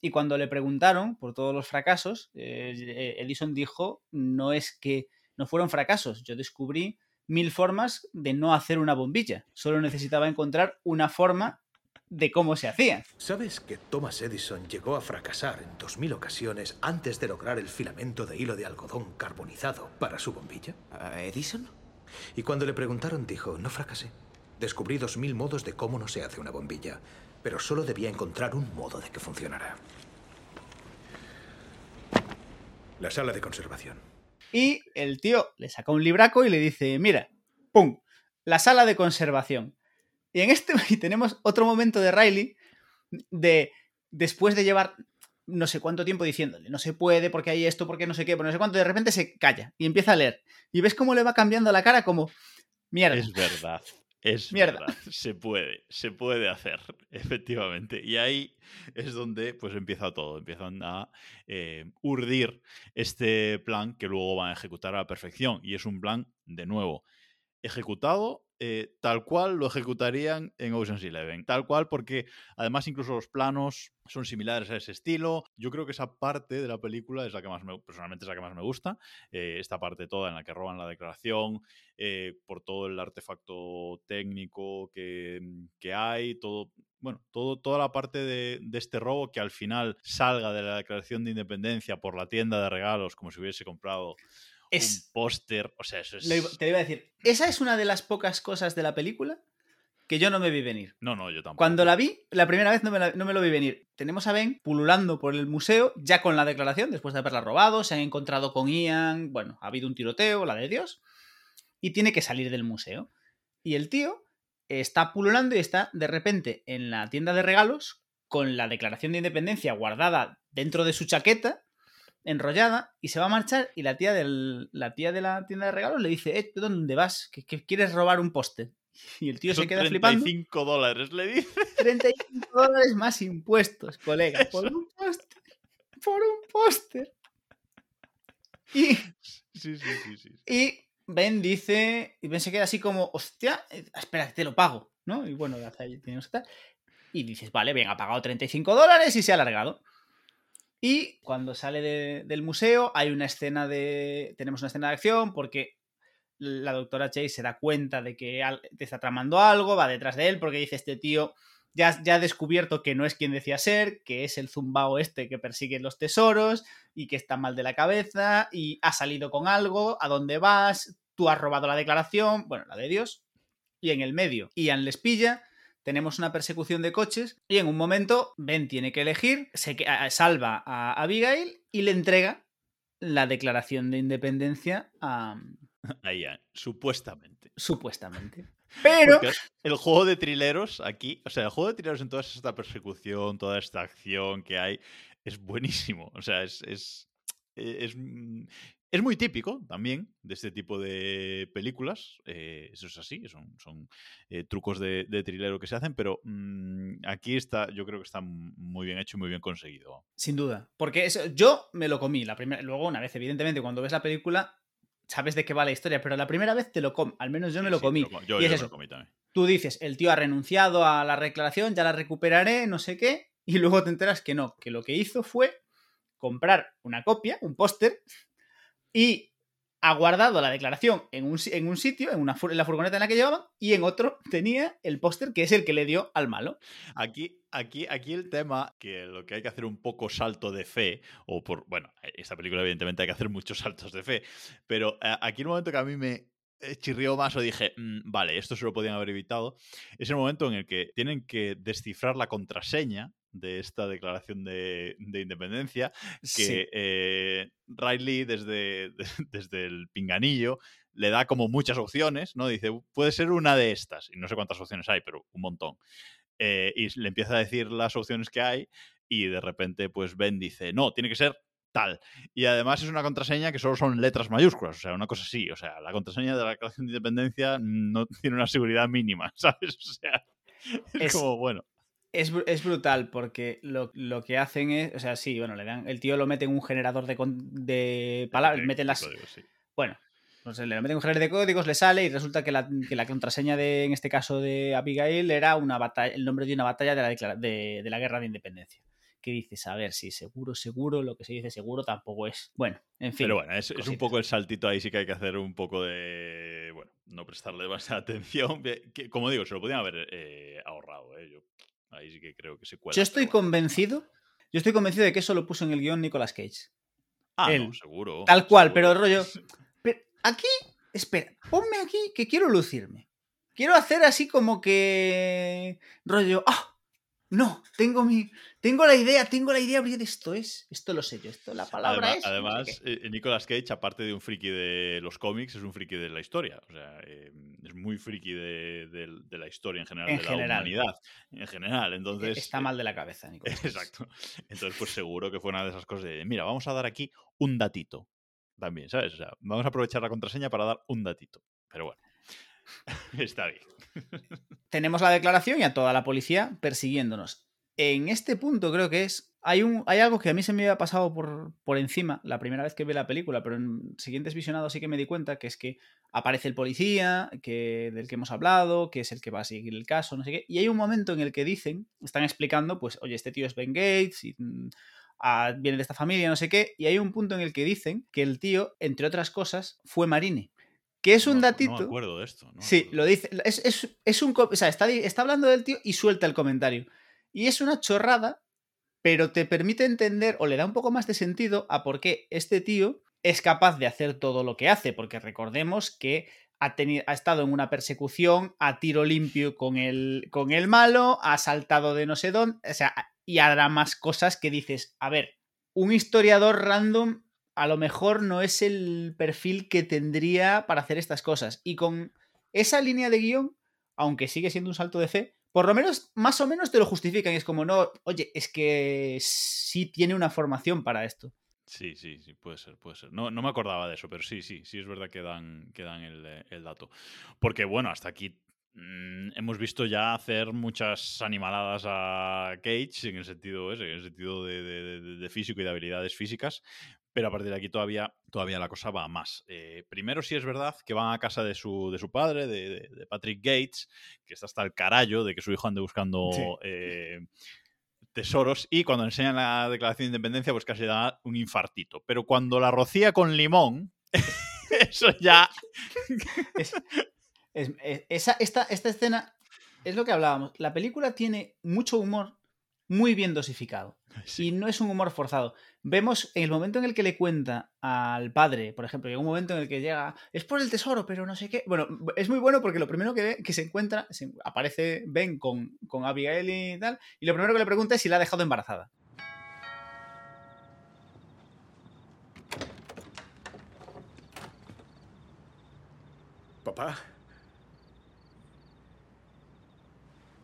Y cuando le preguntaron por todos los fracasos, eh, Edison dijo, no es que no fueron fracasos, yo descubrí mil formas de no hacer una bombilla, solo necesitaba encontrar una forma de cómo se hacía. ¿Sabes que Thomas Edison llegó a fracasar en 2000 ocasiones antes de lograr el filamento de hilo de algodón carbonizado para su bombilla? ¿A ¿Edison? Y cuando le preguntaron dijo, no fracasé. Descubrí 2000 modos de cómo no se hace una bombilla, pero solo debía encontrar un modo de que funcionara. La sala de conservación. Y el tío le saca un libraco y le dice, mira, ¡pum! La sala de conservación. Y en este y tenemos otro momento de Riley de después de llevar no sé cuánto tiempo diciéndole, no se puede porque hay esto, porque no sé qué, porque no sé cuánto, de repente se calla y empieza a leer. Y ves cómo le va cambiando la cara como, mierda. Es verdad. Es Mierda. verdad. Se puede, se puede hacer, efectivamente. Y ahí es donde pues empieza todo. Empiezan a eh, urdir este plan que luego van a ejecutar a la perfección. Y es un plan, de nuevo, ejecutado eh, tal cual lo ejecutarían en Ocean's Eleven. Tal cual porque además incluso los planos son similares a ese estilo. Yo creo que esa parte de la película es la que más me, personalmente es la que más me gusta. Eh, esta parte toda en la que roban la declaración, eh, por todo el artefacto técnico que, que hay, todo, bueno, todo, toda la parte de, este robo que al final salga de la declaración de independencia por la tienda de regalos como si hubiese comprado Es, un póster. O sea, eso es. lo iba- te iba a decir, esa es una de las pocas cosas de la película que yo no me vi venir. No, no, yo tampoco. Cuando la vi, la primera vez no me, la- no me lo vi venir. Tenemos a Ben pululando por el museo, ya con la declaración, después de haberla robado, se han encontrado con Ian, bueno, ha habido un tiroteo, la de Dios, y tiene que salir del museo. Y el tío está pululando y está de repente en la tienda de regalos con la declaración de independencia guardada dentro de su chaqueta, enrollada, y se va a marchar y la tía, del, la tía de la tienda de regalos le dice, eh, ¿tú ¿dónde vas? ¿Que, que quieres robar un póster? Y el tío Son se queda flipando. 35 dólares, le dice. 35 dólares más impuestos, colega. Por un póster. Por un póster. Y, Sí, sí, sí, sí. y Ben dice. Y Ben se queda así como, hostia, eh, espera, que te lo pago. ¿No? Y bueno, hasta ahí tenemos que estar. Y dices, vale, bien, ha pagado 35 dólares y se ha alargado. Y cuando sale de- del museo, hay una escena de. Tenemos una escena de acción porque la doctora Chase se da cuenta de que te está tramando algo, va detrás de él porque dice este tío. Ya, ya ha descubierto que no es quien decía ser, que es el zumbao este que persigue los tesoros y que está mal de la cabeza y ha salido con algo, ¿a dónde vas? Tú has robado la declaración, bueno, la de Dios. Y en el medio, Ian les pilla, tenemos una persecución de coches y en un momento Ben tiene que elegir, se salva a Abigail y le entrega la declaración de independencia a... Ya, supuestamente. supuestamente. Pero... Porque el juego de trileros aquí, o sea, el juego de trileros en toda esta persecución, toda esta acción que hay, es buenísimo. O sea, es. es, es, mm, es muy típico también de este tipo de películas. eh, eso es así, son, son eh, trucos de, de trilero que se hacen, pero mm, aquí está, yo creo que está muy bien hecho y muy bien conseguido. Sin duda. Porque eso, yo me lo comí la primera. Luego, una vez, evidentemente, cuando ves la película, sabes de qué va la historia, pero la primera vez te lo com. Al menos yo me lo comí. co- yo, y yo es me eso. lo comí también. Tú dices, el tío ha renunciado a la declaración, ya la recuperaré, no sé qué. Y luego te enteras que no, que lo que hizo fue comprar una copia, un póster, y ha guardado la declaración en un, en un sitio, en, una, en la furgoneta en la que llevaban, y en otro tenía el póster que es el que le dio al malo. Aquí, aquí, aquí el tema, que lo que hay que hacer un poco salto de fe, o por, bueno, esta película evidentemente hay que hacer muchos saltos de fe, pero eh, aquí el momento que a mí me eh, chirrió más o dije, "Mm, vale, esto se lo podían haber evitado, es el momento en el que tienen que descifrar la contraseña de esta declaración de, de independencia, que Sí. eh, Riley desde, desde el pinganillo le da como muchas opciones, ¿no? Dice, puede ser una de estas, y no sé cuántas opciones hay, pero un montón. Eh, y le empieza a decir las opciones que hay y de repente pues Ben dice, no, tiene que ser tal. Y además es una contraseña que solo son letras mayúsculas, o sea, una cosa así, o sea, la contraseña de la declaración de independencia no tiene una seguridad mínima, ¿sabes? O sea, es, Es- como, bueno, Es, es brutal porque lo, lo que hacen es, o sea, sí, bueno, le dan, el tío lo mete en un generador de, de palabras, de- mete de las, código, sí. bueno, no sé, le meten un generador de códigos, le sale y resulta que la, que la contraseña de, en este caso de Abigail, era una batalla, el nombre de una batalla de la, de, de la guerra de independencia. Que dices, a ver, si seguro, seguro, lo que se dice seguro tampoco es. Bueno, en fin. Pero bueno, es, es un poco el saltito ahí, sí que hay que hacer un poco de. Bueno, no prestarle demasiada atención. que, como digo, se lo podían haber eh, ahorrado, ¿eh? Yo ahí sí que creo que se cuela. Yo estoy convencido, yo estoy convencido de que eso lo puso en el guion Nicolas Cage. Ah, él. no, seguro. Tal cual, seguro. pero rollo. Pero aquí, espera, ponme aquí que quiero lucirme. Quiero hacer así como que. rollo. ¡Ah! No, tengo mi. Tengo la idea, tengo la idea brillante. Esto es. Esto lo sé yo. Esto, la palabra Además, es. no sé además, qué. eh, Nicolas Cage, aparte de un friki de los cómics, es un friki de la historia. O sea, eh, es muy friki de, de- de la historia en general, En de general. la humanidad en general. Entonces, Está eh, mal de la cabeza, Nico. Exacto. Entonces, pues seguro que fue una de esas cosas de, mira, vamos a dar aquí un datito. También, ¿sabes? O sea, vamos a aprovechar la contraseña para dar un datito. Pero bueno, está bien. Tenemos la declaración y a toda la policía persiguiéndonos. En este punto creo que es. Hay, un, hay algo que a mí se me había pasado por, por encima la primera vez que vi la película, pero en siguientes visionados sí que me di cuenta que es que aparece el policía, que, del que hemos hablado, que es el que va a seguir el caso, no sé qué. Y hay un momento en el que dicen, están explicando, pues, oye, este tío es Ben Gates y mm, ah, viene de esta familia, no sé qué. Y hay un punto en el que dicen que el tío, entre otras cosas, fue marine. Que es un No- datito. No me acuerdo de esto. no Sí, acuerdo. lo dice. Es, es- es un. O sea, está, está hablando del tío y suelta el comentario. Y es una chorrada, pero te permite entender o le da un poco más de sentido a por qué este tío es capaz de hacer todo lo que hace. Porque recordemos que ha, teni- ha estado en una persecución a tiro limpio con el, con el malo, ha saltado de no sé dónde. O sea, y hará más cosas que dices, a ver, un historiador random a lo mejor no es el perfil que tendría para hacer estas cosas. Y con esa línea de guion, aunque sigue siendo un salto de fe, por lo menos, más o menos te lo justifican. Y es como, no, oye, es que sí tiene una formación para esto. Sí, sí, sí, puede ser, puede ser. No, no me acordaba de eso, pero sí, sí, sí es verdad que dan, que dan el, eh, dato. Porque bueno, hasta aquí mm, hemos visto ya hacer muchas animaladas a Cage en el sentido ese, en el sentido de- de físico y de habilidades físicas. Pero a partir de aquí todavía, todavía la cosa va a más. Eh, primero sí es verdad que van a casa de su, de su padre, de, de- de Patrick Gates, que está hasta el carallo de que su hijo ande buscando Sí. eh, tesoros y cuando enseñan la declaración de independencia pues casi da un infartito. Pero cuando la rocía con limón, eso ya... Es- es- es- esa, esta, esta escena es lo que hablábamos. La película tiene mucho humor muy bien dosificado. Y no es un humor forzado. Vemos en el momento en el que le cuenta al padre, por ejemplo, hay un momento en el que llega, es por el tesoro, pero no sé qué. Bueno, es muy bueno porque lo primero que ve, que se encuentra, se- aparece Ben con, con Abigail y tal, y lo primero que le pregunta es si la ha dejado embarazada. Papá,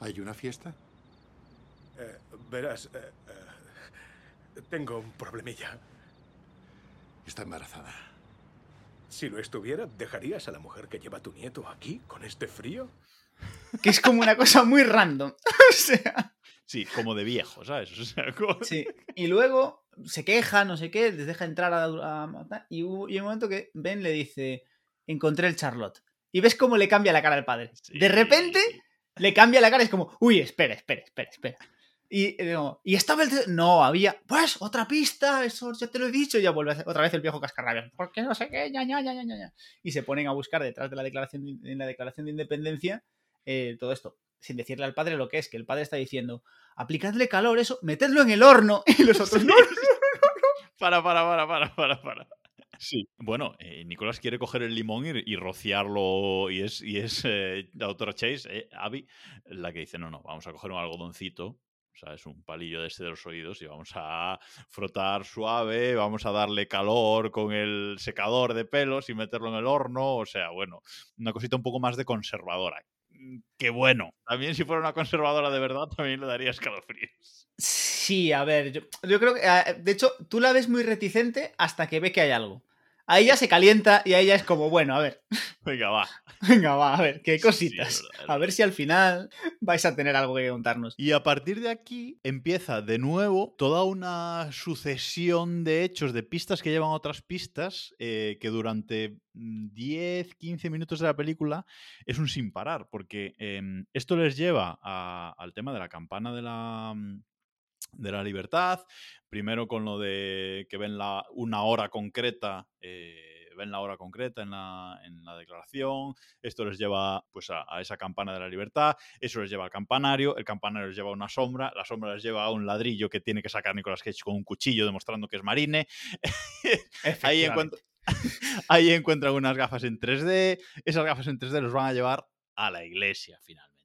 ¿Hay una fiesta? eh, verás, eh, eh, tengo un problemilla. Está embarazada. Si lo estuviera, ¿dejarías a la mujer que lleva tu nieto aquí con este frío? Que es como una cosa muy random. o sea. Sí, como de viejo, ¿sabes? O sea, como- Sí. Y luego se queja, no sé qué, les deja entrar a, a matar. Y, hubo- y hay un momento que Ben le dice: Encontré el Charlotte. Y ves cómo le cambia la cara al padre. Sí. De repente le cambia la cara y es como: Uy, espera, espera, espera, espera. Y, digo, ¿y estaba el.? No, había. Pues, otra pista, eso ya te lo he dicho. Y ya vuelve otra vez el viejo cascarrabias. ¿Por qué no sé qué? Ya, ya, ya, ya, ya, ya. Y se ponen a buscar detrás de la declaración, de- en la declaración de independencia eh, todo esto. Sin decirle al padre lo que es, que el padre está diciendo: aplicadle calor, eso, metedlo en el horno. Y los otros, no, Para, para, para, para, para, para. Sí. Bueno, eh, Nicolás quiere coger el limón y, y rociarlo. Y es, y es eh, la doctora Chase, eh, Abby, la que dice: No, no, vamos a coger un algodoncito. O sea, es un palillo de este de los oídos y vamos a frotar suave, vamos a darle calor con el secador de pelos y meterlo en el horno. O sea, bueno, una cosita un poco más de conservadora. Mm, Qué bueno. También si fuera una conservadora de verdad, también le daría escalofríos. Sí, a ver, yo, yo creo que. eh, De hecho, tú la ves muy reticente hasta que ve que hay algo. Ahí ya se calienta y ahí ya es como, bueno, a ver, Venga, va. venga, va, a ver, qué cositas. a ver si al final vais a tener algo que contarnos. Y a partir de aquí empieza de nuevo toda una sucesión de hechos, de pistas que llevan a otras pistas, eh, que durante mm, 10, 15 minutos de la película es un sin parar, porque em, esto les lleva a- al tema de la campana de la, mm, de la libertad, primero con lo de que ven la, una hora concreta. eh, ven la hora concreta en la, en la declaración, esto les lleva pues, a, a esa campana de la libertad, eso les lleva al campanario, el campanario les lleva a una sombra, la sombra les lleva a un ladrillo que tiene que sacar Nicolas Cage con un cuchillo demostrando que es marine. ahí, encuentra- ahí encuentran unas gafas en 3D, esas gafas en 3D los van a llevar a la iglesia finalmente.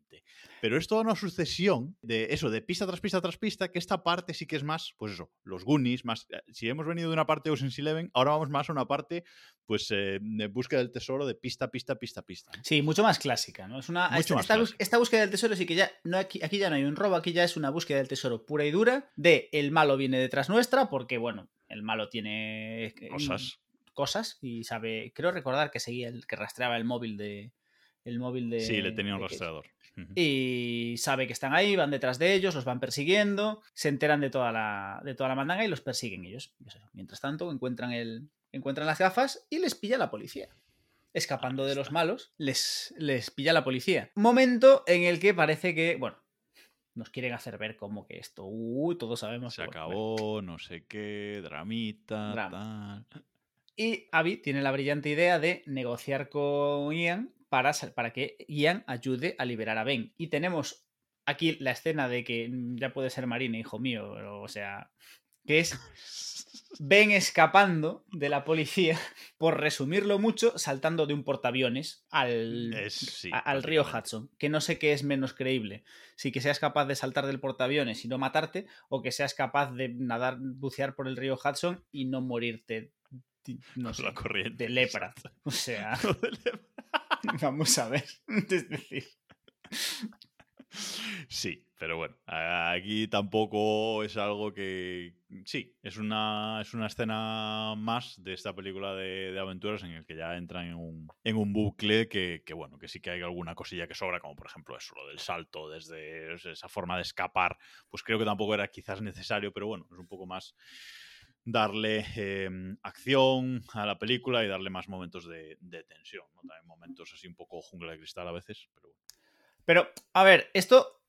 Pero es toda una sucesión de eso, de pista tras pista tras pista, que esta parte sí que es más, pues eso, los Goonies, más, eh, si hemos venido de una parte de Ocean's Eleven, ahora vamos más a una parte, pues, eh, de búsqueda del tesoro de pista, pista, pista, pista. Sí, mucho más clásica, ¿no? Es una, Mucho esta, más esta esta búsqueda del tesoro sí que ya. No, aquí, aquí ya no hay un robo, aquí ya es una búsqueda del tesoro pura y dura. De el malo viene detrás nuestra, porque, bueno, el malo tiene eh, Cosas. cosas y sabe. Creo recordar que seguía el que rastreaba el móvil de, el móvil de. Sí, le tenía un de Cage. Y sabe que están ahí, van detrás de ellos, los van persiguiendo, se enteran de toda la, de toda la mandanga y los persiguen ellos. Mientras tanto, encuentran, el, encuentran las gafas y les pilla la policía. Escapando de los malos, les, les pilla la policía. Momento en el que parece que, bueno, nos quieren hacer ver como que esto, uy, todos sabemos. Se que, bueno, acabó, no sé qué, dramita, Drama. tal. Y Abby tiene la brillante idea de negociar con Ian para, para que Ian ayude a liberar a Ben. Y tenemos aquí la escena de que mm, ya puede ser Marine, hijo mío, pero, o sea, que es Ben escapando de la policía, por resumirlo mucho, saltando de un portaaviones al, Es- sí, a- al río. Hudson, que no sé qué es menos creíble, si que seas capaz de saltar del portaaviones y no matarte, o que seas capaz de nadar, bucear por el río Hudson y no morirte, no sé, la corriente. de lepra. O sea, De lepra. vamos a ver. Es decir, Sí, pero bueno, aquí tampoco es algo que... Sí, es una, es una escena más de esta película de, aventuras en el que ya entran en un, en un bucle que, que, bueno, que sí que hay alguna cosilla que sobra, como por ejemplo eso, lo del salto desde esa forma de escapar, pues creo que tampoco era quizás necesario, pero bueno, es un poco más darle eh, acción a la película y darle más momentos de, tensión, ¿no? También momentos así un poco jungla de cristal a veces, pero. Pero, a ver, esto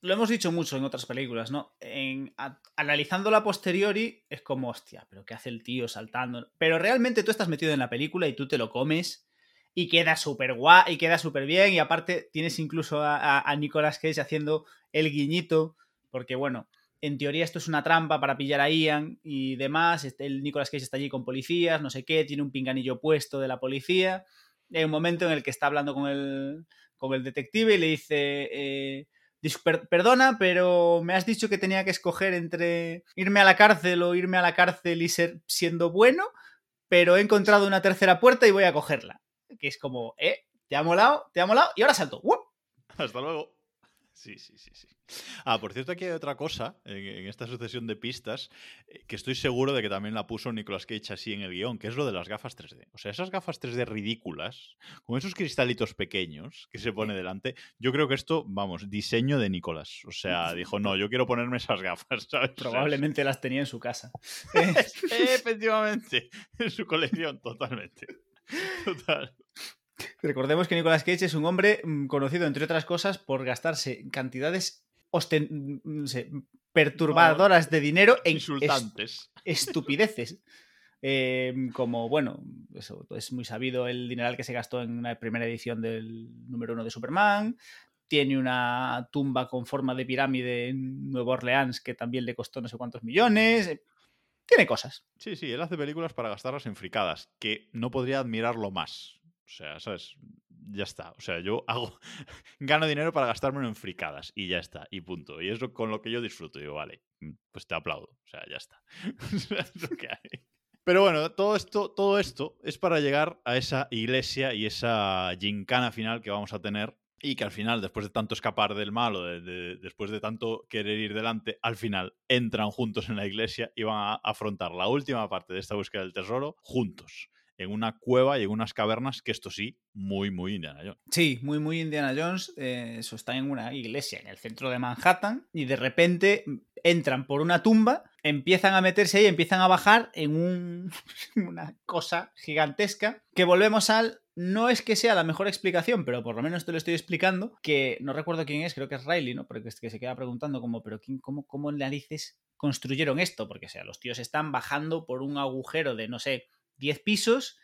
lo hemos dicho mucho en otras películas, ¿no? En, a- analizando la posteriori, es como, hostia, pero ¿qué hace el tío saltando? Pero realmente tú estás metido en la película y tú te lo comes y queda súper guay, y queda súper bien. Y aparte tienes incluso a, a Nicolas Cage haciendo el guiñito, porque bueno, en teoría esto es una trampa para pillar a Ian y demás. Este- El Nicolas Cage está allí con policías, no sé qué, tiene un pinganillo puesto de la policía. Y hay un momento en el que está hablando con el, con el detective y le dice, eh, "Dis- per- perdona, pero me has dicho que tenía que escoger entre irme a la cárcel o irme a la cárcel y ser siendo bueno, pero he encontrado una tercera puerta y voy a cogerla. Que es como, eh, te ha molado, te ha molado y ahora salto. Hasta luego. Sí, sí, sí, sí. Ah, por cierto, aquí hay otra cosa en, en esta sucesión de pistas eh, que estoy seguro de que también la puso Nicolas Cage así en el guion, que es lo de las gafas 3D. O sea, esas gafas 3D ridículas, con esos cristalitos pequeños que se pone delante, yo creo que esto, vamos, diseño de Nicolas. O sea, dijo, no, yo quiero ponerme esas gafas, ¿sabes? Probablemente las tenía en su casa. Efectivamente, en su colección, totalmente. Total. Recordemos que Nicolas Cage es un hombre mm, conocido, entre otras cosas, por gastarse cantidades osten- no sé, perturbadoras de dinero en es- Insultantes. estupideces. Eh, como, bueno, eso es muy sabido el dineral que se gastó en una primera edición del número uno de Superman. Tiene una tumba con forma de pirámide en Nueva Orleans que también le costó no sé cuántos millones. Eh, Tiene cosas. Sí, sí, él hace películas para gastarlas en fricadas, que no podría admirarlo más. O sea, ¿sabes? Ya está. O sea, yo hago. gano dinero para gastármelo en fricadas y ya está. Y punto. Y es con lo que yo disfruto. Digo, vale, mm, pues te aplaudo. O sea, ya está. Pero bueno, todo esto, todo esto es para llegar a esa iglesia y esa gincana final que vamos a tener. Y que al final, después de tanto escapar del malo, de- de- después de tanto querer ir delante, al final entran juntos en la iglesia y van a afrontar la última parte de esta búsqueda del tesoro juntos, en una cueva y en unas cavernas, que esto sí, muy, muy Indiana Jones. Sí, muy, muy Indiana Jones. eh, eso está en una iglesia en el centro de Manhattan y de repente entran por una tumba, empiezan a meterse ahí, empiezan a bajar en un- una cosa gigantesca que volvemos al... No es que sea la mejor explicación, pero por lo menos te lo estoy explicando, que no recuerdo quién es, creo que es Riley, ¿no? Porque es que se queda preguntando como, pero quién, cómo, ¿cómo narices construyeron esto? Porque, o sea, los tíos están bajando por un agujero de, no sé, 10 pisos,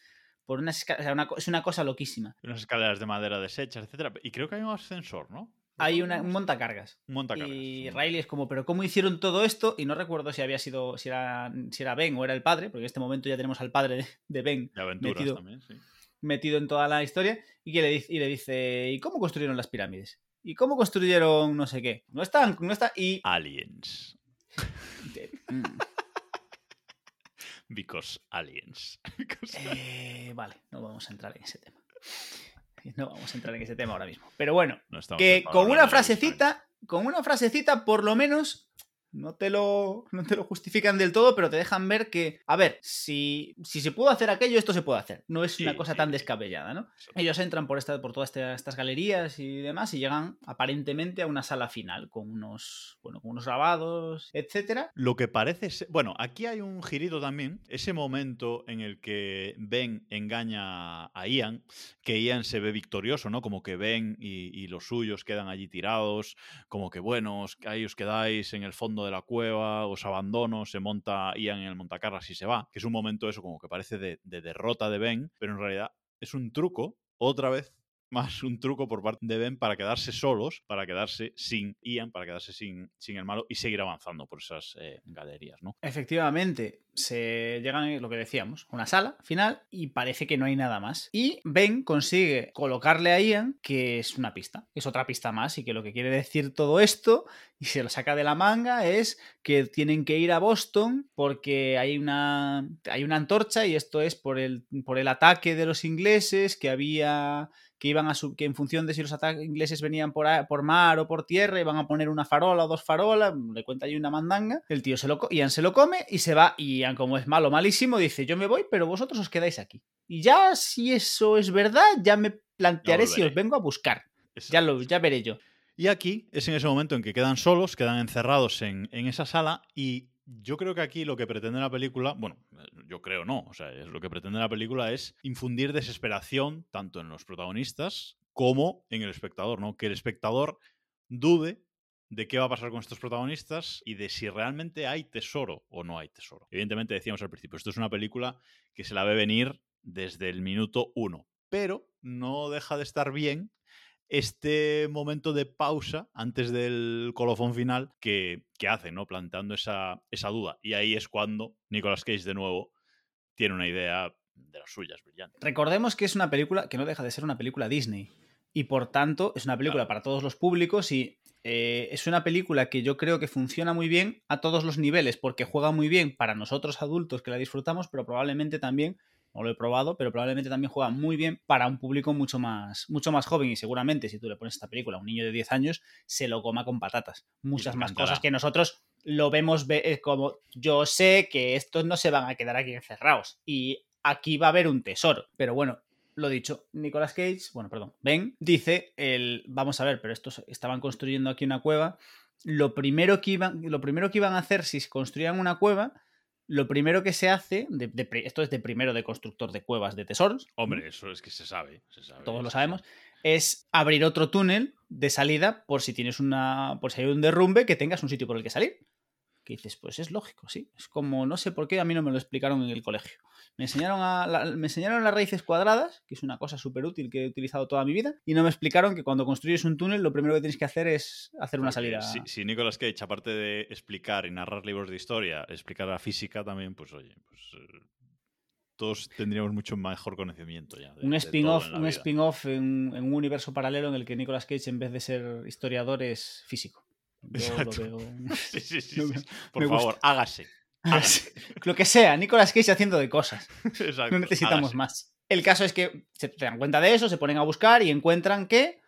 por una, esca- o sea, una co- es una cosa loquísima. Unas escaleras de madera deshechas, etcétera. Y creo que hay un ascensor, ¿no? hay una, un montacargas. Un montacargas. Y Riley es como, pero ¿cómo hicieron todo esto? Y no recuerdo si había sido, si era, si era Ben o era el padre, porque en este momento ya tenemos al padre de, Ben De aventuras metido. también, sí. metido en toda la historia y que le dice, y le dice, ¿y cómo construyeron las pirámides? ¿Y cómo construyeron no sé qué? No están, no está, y... Aliens. Mm, Because aliens. Because- eh, vale, no vamos a entrar en ese tema. No vamos a entrar en ese tema ahora mismo. Pero bueno, No que con una frasecita, con una frasecita por lo menos No te, lo, no te lo justifican del todo, pero te dejan ver que, a ver, si, si se pudo hacer aquello, esto se puede hacer. No es una cosa sí, tan descabellada, ¿no? Ellos entran por, esta, por todas esta- estas galerías y demás y llegan aparentemente a una sala final con unos, bueno, con unos grabados, etcétera. Lo que parece ser. Bueno, aquí hay un girito también. Ese momento en el que Ben engaña a Ian, que Ian se ve victorioso, ¿no? Como que Ben y, y los suyos quedan allí tirados, como que bueno, os- ahí os quedáis en el fondo de la cueva, os abandono, se monta Ian en el montacargas y se va. Que es un momento eso, como que parece de, de derrota de Ben, pero en realidad es un truco, otra vez. Más un truco por parte de Ben para quedarse solos, para quedarse sin Ian, para quedarse sin, sin el malo y seguir avanzando por esas eh, galerías, ¿no? Efectivamente, se llegan, lo que decíamos, una sala final y parece que no hay nada más. Y Ben consigue colocarle a Ian que es una pista, es otra pista más y que lo que quiere decir todo esto, y se lo saca de la manga, es que tienen que ir a Boston porque hay una, hay una antorcha y esto es por el, por el ataque de los ingleses que había que iban a su- que en función de si los ataques ingleses venían por, por mar o por tierra iban a poner una farola o dos farolas, le cuenta ahí una mandanga, el tío se lo Ian se lo come y se va Ian como es malo malísimo dice yo me voy pero vosotros os quedáis aquí y ya si eso es verdad ya me plantearé si os vengo a buscar. Ya lo ya veré yo. Y aquí es en ese momento en que quedan solos, quedan encerrados en, en esa sala y yo creo que aquí lo que pretende la película, bueno, yo creo no, o sea, es lo que pretende la película es infundir desesperación tanto en los protagonistas como en el espectador, ¿no? Que el espectador dude de qué va a pasar con estos protagonistas y de si realmente hay tesoro o no hay tesoro. Evidentemente decíamos al principio, esto es una película que se la ve venir desde el minuto uno, pero no deja de estar bien este momento de pausa antes del colofón final que, que hace, ¿no? Planteando esa, esa duda. Y ahí es cuando Nicolas Cage de nuevo tiene una idea de las suyas, brillante. recordemos que es una película que no deja de ser una película Disney y por tanto es una película Claro. para todos los públicos y eh, es una película que yo creo que funciona muy bien a todos los niveles porque juega muy bien para nosotros adultos que la disfrutamos, pero probablemente también no lo he probado, pero probablemente también juega muy bien para un público mucho más, mucho más joven y seguramente si tú le pones esta película a un niño de 10 años, se lo coma con patatas. Muchas más cosas que nosotros lo vemos ve- eh, como yo sé que estos no se van a quedar aquí encerrados y aquí va a haber un tesoro. Pero bueno, lo dicho, Nicolas Cage, bueno, perdón, Ben, dice el, vamos a ver, pero estos estaban construyendo aquí una cueva. Lo primero que iban, lo primero que iban a hacer si construían una cueva, lo primero que se hace, de- esto es de primero de constructor de cuevas de tesoros, Hombre, eso es que se sabe. se sabe, todos lo sabemos, sabe. es abrir otro túnel de salida por si tienes una, por si hay un derrumbe que tengas un sitio por el que salir. Que dices, pues es lógico, sí. Es como, no sé por qué a mí no me lo explicaron en el colegio. Me enseñaron, a, la- me enseñaron las raíces cuadradas, que es una cosa súper útil que he utilizado toda mi vida, y no me explicaron que cuando construyes un túnel lo primero que tienes que hacer es hacer una salida. Si, si Nicolas Cage, aparte de explicar y narrar libros de historia, explicar la física también, pues oye, pues eh, todos tendríamos mucho mejor conocimiento ya. de- un spin-off un vida. spin-off en, en un universo paralelo en el que Nicolas Cage en vez de ser historiador es físico. Yo lo veo- Sí, sí, sí, No, Por favor, gusta. hágase. hágase. lo que sea, Nicolas Cage haciendo de cosas. Exacto, No necesitamos hágase. más. El caso es que se dan cuenta de eso, se ponen a buscar y encuentran que,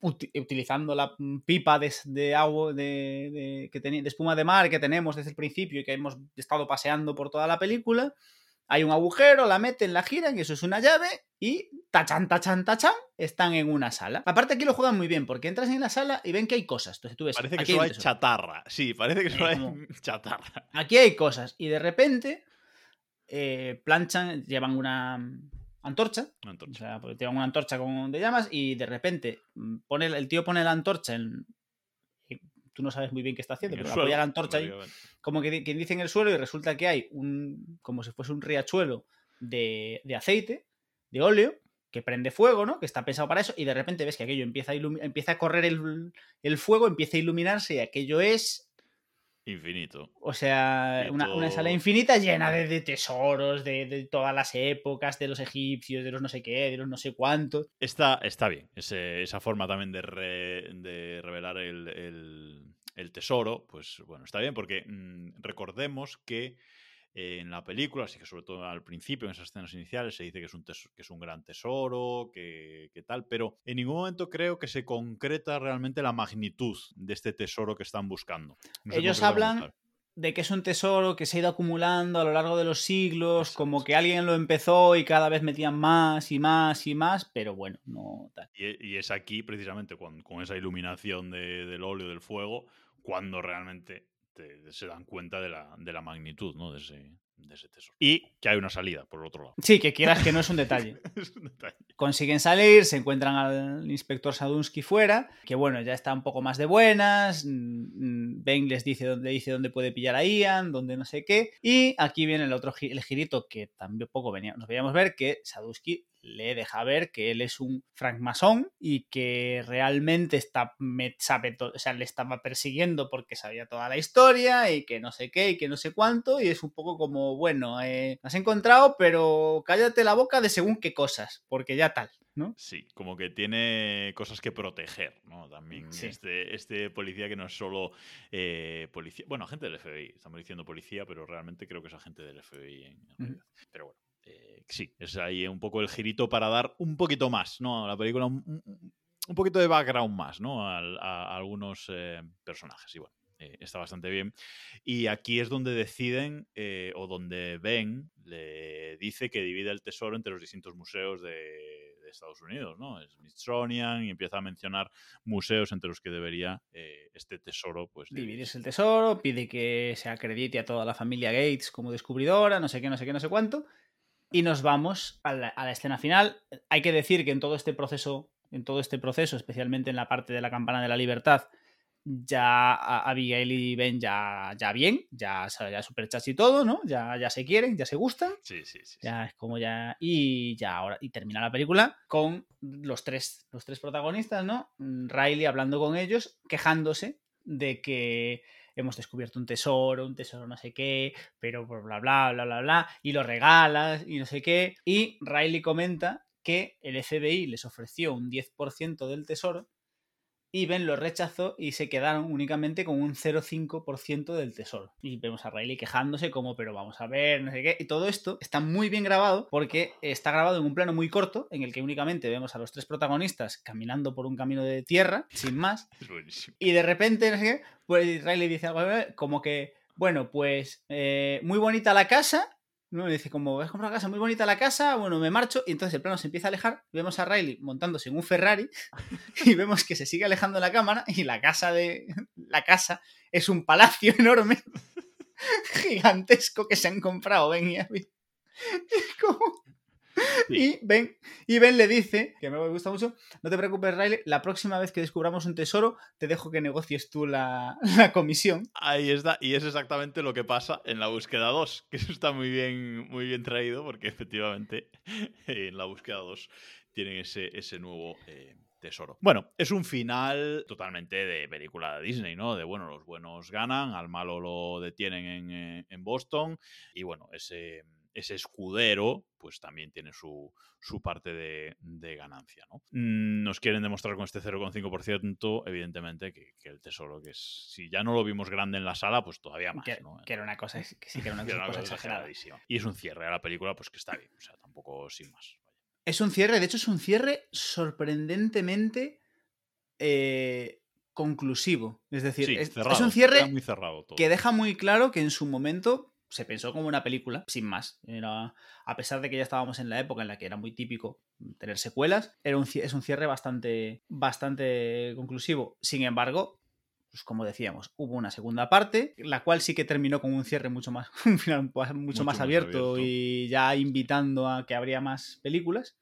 uti- utilizando la pipa de, de agua, de, de- que teni- de espuma de mar que tenemos desde el principio y que hemos estado paseando por toda la película, hay un agujero, la meten, la giran, y eso es una llave, y tachan, tachan, tachan, están en una sala. Aparte aquí lo juegan muy bien, porque entras en la sala y ven que hay cosas. Entonces tú ves, Parece que aquí solo hay chatarra. Sí, parece que solo hay como- chatarra. aquí hay cosas. Y de repente eh, planchan, llevan una antorcha, Una o antorcha. sea, porque tiran una antorcha con de llamas y de repente mm, pone, el tío pone la antorcha en... Tú no sabes muy bien qué está haciendo, pero apoya la antorcha ahí, como que quien dice en el suelo y resulta que hay un... como si fuese un riachuelo de, de aceite, de óleo, que prende fuego, ¿no? Que está pensado para eso y de repente ves que aquello empieza a, empieza a correr el, el fuego, empieza a iluminarse y aquello es Infinito. o sea, una, una sala infinita llena de, de tesoros, de, de todas las épocas, de los egipcios, de los no sé qué, de los no sé cuántos. Está, está bien. Ese- esa forma también de, re- de revelar el, el- el tesoro, pues bueno, está bien porque mm, recordemos que en la película, así que sobre todo al principio, en esas escenas iniciales, se dice que es un, tes- que es un gran tesoro, que, que tal, pero en ningún momento creo que se concreta realmente la magnitud de este tesoro que están buscando. No Ellos hablan de que es un tesoro que se ha ido acumulando a lo largo de los siglos, como que alguien lo empezó y cada vez metían más y más y más, pero bueno, no tal. Y, y es aquí, precisamente, con, con esa iluminación de- del óleo, del fuego, cuando realmente te- se dan cuenta de la, de la magnitud ¿no? de, ese, de ese tesoro. Y que hay una salida, por el otro lado. Sí, que quieras que no es un detalle. Es un detalle. Consiguen salir, se encuentran al inspector Sadunsky fuera, que bueno, ya está un poco más de buenas. mm, mm, Ben les dice dónde, dice dónde puede pillar a Ian, dónde no sé qué. Y aquí viene el otro el girito que también poco venía, nos veíamos ver, que Sadunsky le deja ver que él es un francmasón y que realmente está, me- sabe o sea, le estaba persiguiendo porque sabía toda la historia y que no sé qué y que no sé cuánto. Y es un poco como, bueno, eh, has encontrado, pero cállate la boca de según qué cosas, porque ya tal, ¿no? Sí, como que tiene cosas que proteger, ¿no? También Sí. este, este policía que no es solo eh, policía, bueno, agente del FBI, estamos diciendo policía, pero realmente creo que es agente del FBI en, realidad. Pero bueno, eh, sí, es ahí un poco el girito para dar un poquito más, ¿no? A la película un, un- poquito de background más, ¿no? Al- a, a algunos eh, personajes. Y bueno, eh, está bastante bien. Y aquí es donde deciden, eh, o donde Ben le dice que divide el tesoro entre los distintos museos de, de Estados Unidos, ¿no? Smithsonian y empieza a mencionar museos entre los que debería eh, este tesoro, pues. Dividirse el tesoro, pide que se acredite a toda la familia Gates como descubridora, no sé qué, no sé qué, no sé cuánto. Y nos vamos a la, a la escena final. Hay que decir que en todo este proceso, en todo este proceso, especialmente en la parte de la campana de la libertad, ya Abigail y Ben ya, ya bien, ya, ya super chas y todo, ¿no? Ya, ya se quieren, ya se gustan. Sí, sí, sí. Ya es como ya. Y ya ahora. Y termina la película con los tres, los tres protagonistas, ¿no? Riley hablando con ellos, quejándose de que hemos descubierto un tesoro, un tesoro no sé qué, pero bla bla bla bla bla, y lo regalas y no sé qué. Y Riley comenta que el FBI les ofreció un 10% del tesoro y Ben lo rechazó y se quedaron únicamente con un 0,5% del tesoro. Y vemos a Riley quejándose como, pero vamos a ver, no sé qué. Y todo esto está muy bien grabado porque está grabado en un plano muy corto en el que únicamente vemos a los tres protagonistas caminando por un camino de tierra, sin más. Es buenísimo. Y de repente, no sé qué, pues Riley dice algo eh, como que, bueno, pues eh, muy bonita la casa. ¿No? Y dice, como ves comprar una casa, muy bonita la casa, bueno, me marcho. Y entonces el plano se empieza a alejar. Vemos a Riley montándose en un Ferrari y vemos que se sigue alejando la cámara y la casa de. La casa es un palacio enorme, gigantesco que se han comprado Ben y Abby. Es como- Sí. Y Ben, y Ben le dice, que me gusta mucho, no te preocupes, Riley, la próxima vez que descubramos un tesoro, te dejo que negocies tú la, la comisión. Ahí está, y es exactamente lo que pasa en la búsqueda 2, que eso está muy bien, muy bien traído, porque efectivamente en la búsqueda 2 tienen ese, ese nuevo eh, tesoro. Bueno, es un final totalmente de película de Disney, ¿no? De bueno, los buenos ganan, al malo lo detienen en, eh, en Boston, y bueno, ese, ese escudero, pues también tiene su, su parte de, de ganancia, ¿no? Mm, Nos quieren demostrar con este 0,5%, evidentemente, que, que el tesoro, que es, si ya no lo vimos grande en la sala, pues todavía más, Que, ¿no? que era una cosa, que sí que era una Que era cosa, una cosa exagerada. exageradísima. Y es un cierre a la película, pues que está bien, o sea, tampoco sin más. Es un cierre, de hecho es un cierre sorprendentemente eh, conclusivo. Es decir, Sí, es, un cierre muy cerrado todo. que deja muy claro que en su momento se pensó como una película, sin más. Era, a pesar de que ya estábamos en la época en la que era muy típico tener secuelas, era un, es un cierre bastante, bastante conclusivo. Sin embargo, pues como decíamos, hubo una segunda parte, la cual sí que terminó con un cierre mucho más, un final mucho, Mucho más más abierto, abierto. y ya invitando a que habría más películas.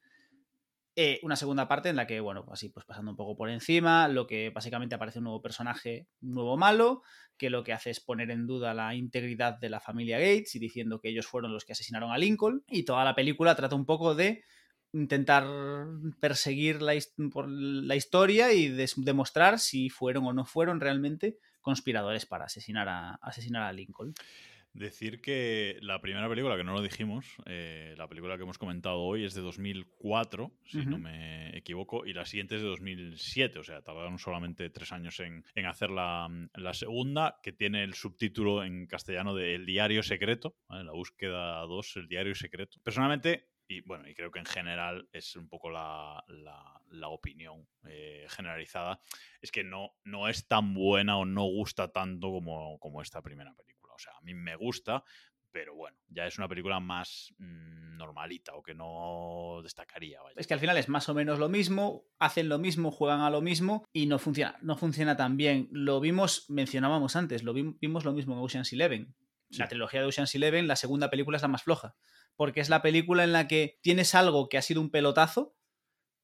Eh, una segunda parte en la que, bueno, así, pues pasando un poco por encima, lo que básicamente aparece un nuevo personaje, un nuevo malo, que lo que hace es poner en duda la integridad de la familia Gates y diciendo que ellos fueron los que asesinaron a Lincoln. Y toda la película trata un poco de intentar perseguir la, la historia y demostrar si fueron o no fueron realmente conspiradores para asesinar a, asesinar a Lincoln. Decir que la primera película, que no lo dijimos, eh, la película que hemos comentado hoy es de 2004, si no Ujú. me equivoco, y la siguiente es de 2007, o sea, tardaron solamente tres años en, en hacer la, la segunda, que tiene el subtítulo en castellano de El diario secreto, ¿vale? la búsqueda 2, El diario secreto. Personalmente, y bueno, y creo que en general es un poco la, la- la opinión eh, generalizada, es que no, no es tan buena o no gusta tanto como, como esta primera película. O sea, a mí me gusta, pero bueno, ya es una película más mm, normalita o que no destacaría. Vaya. Es que al final es más o menos lo mismo, hacen lo mismo, juegan a lo mismo y no funciona, no funciona tan bien. Lo vimos, mencionábamos antes, lo vim- vimos lo mismo en Ocean's Eleven. Sí. La trilogía de Ocean's Eleven, la segunda película es la más floja, porque es la película en la que tienes algo que ha sido un pelotazo,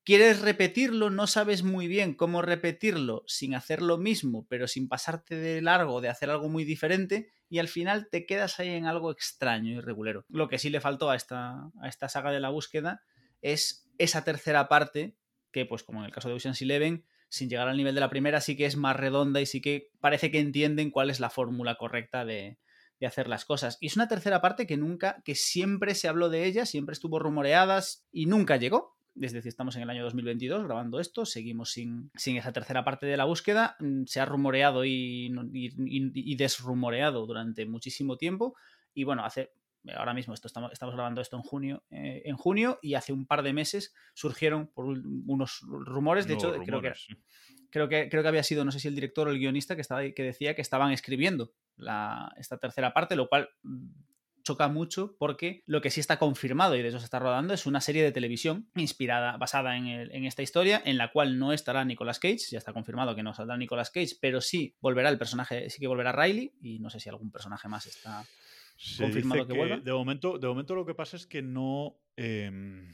quieres repetirlo, no sabes muy bien cómo repetirlo sin hacer lo mismo, pero sin pasarte de largo de hacer algo muy diferente, y al final te quedas ahí en algo extraño y regulero. Lo que sí le faltó a esta, a esta saga de la búsqueda es esa tercera parte, que pues como en el caso de Ocean's Eleven, sin llegar al nivel de la primera, sí que es más redonda y sí que parece que entienden cuál es la fórmula correcta de, de hacer las cosas. Y es una tercera parte que nunca, que siempre se habló de ella, siempre estuvo rumoreadas y nunca llegó. Es decir, estamos en el año 2022 grabando esto, seguimos sin, sin esa tercera parte de la búsqueda. Mm, Se ha rumoreado y, desrumoreado durante muchísimo tiempo. Y bueno, hace ahora mismo esto estamos, estamos grabando esto en junio, eh, en junio y hace un par de meses surgieron por un- unos rumores. De hecho, creo que rumores, sí. creo que, creo que había sido, no sé si el director o el guionista, que, estaba, que decía que estaban escribiendo la, esta tercera parte, lo cual mm, choca mucho porque lo que sí está confirmado y de eso se está rodando es una serie de televisión inspirada, basada en, el- en esta historia, en la cual no estará Nicolas Cage, ya está confirmado que no saldrá Nicolas Cage, pero sí volverá el personaje, sí que volverá Riley y no sé si algún personaje más está... Se confirmado dice que vuelva. De momento, de momento lo que pasa es que no, em,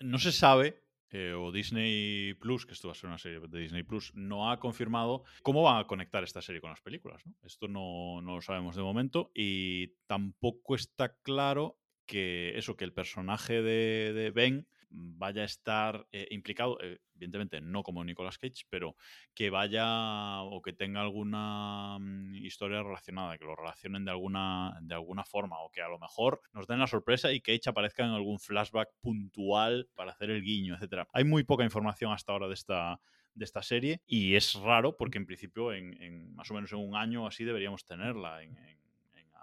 no se sabe, eh, o Disney Plus, que esto va a ser una serie de Disney Plus, no ha confirmado cómo van a conectar esta serie con las películas. Esto no, no lo sabemos de momento y tampoco está claro que eso, que el personaje de, de Ben vaya a estar eh, implicado, eh, evidentemente no como Nicolas Cage, pero que vaya o que tenga alguna mm, historia relacionada, que lo relacionen de alguna, de alguna forma, o que a lo mejor nos den la sorpresa y Cage aparezca en algún flashback puntual para hacer el guiño, etcétera. Hay muy poca información hasta ahora de esta, de esta serie y es raro porque en principio en, más o menos en un año así deberíamos tenerla. En, en- en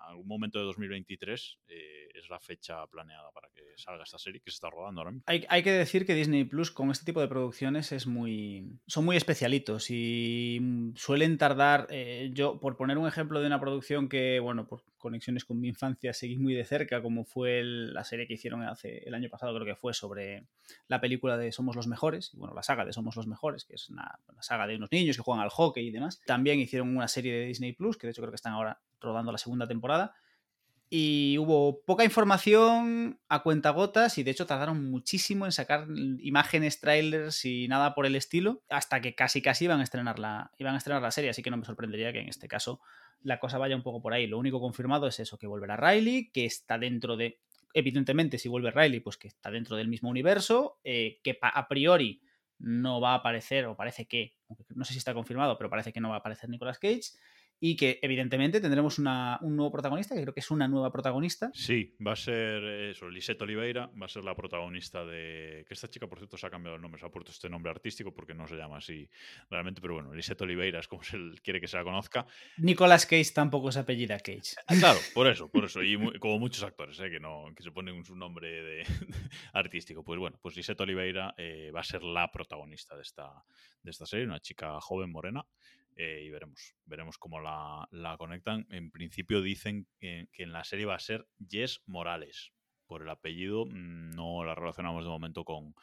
algún momento de 2023 eh, es la fecha planeada para que salga esta serie que se está rodando ahora mismo. Hay, hay que decir que Disney Plus con este tipo de producciones es muy. son muy especialitos y mm, suelen tardar. eh, yo, por poner un ejemplo de una producción que, bueno, por conexiones con mi infancia seguí muy de cerca, como fue la serie que hicieron hace el año pasado, creo que fue sobre la película de Somos los Mejores, y bueno, la saga de Somos los Mejores, que es una, una saga de unos niños que juegan al hockey y demás. También hicieron una serie de Disney Plus, que de hecho creo que están ahora rodando la segunda temporada y hubo poca información a cuentagotas y de hecho tardaron muchísimo en sacar imágenes, trailers y nada por el estilo hasta que casi casi iban a estrenar la, iban a estrenar la serie, así que no me sorprendería que en este caso la cosa vaya un poco por ahí. Lo único confirmado es eso, que volverá Riley, que está dentro de, evidentemente si vuelve Riley, pues que está dentro del mismo universo, eh, que a priori no va a aparecer, o parece que, no sé si está confirmado, pero parece que no va a aparecer Nicolas Cage, y que evidentemente tendremos una- un nuevo protagonista, que creo que es una nueva protagonista. Sí, va a ser eso, Lisette Oliveira, va a ser la protagonista de. Que esta chica, por cierto, se ha cambiado el nombre, se ha puesto este nombre artístico porque no se llama así realmente, pero bueno, Lisette Oliveira es como se quiere que se la conozca. Nicolas Cage tampoco es apellida Cage. Ah, Claro, por eso, por eso. Y mu- como muchos actores, ¿eh? que no que se ponen su nombre de, artístico. Pues bueno, pues Lisette Oliveira eh, va a ser la protagonista de esta, de esta serie, una chica joven, morena. Eh, y veremos, veremos cómo la, la conectan. En principio dicen que, que en la serie va a ser Jess Morales. Por el apellido mm, no la relacionamos de momento con,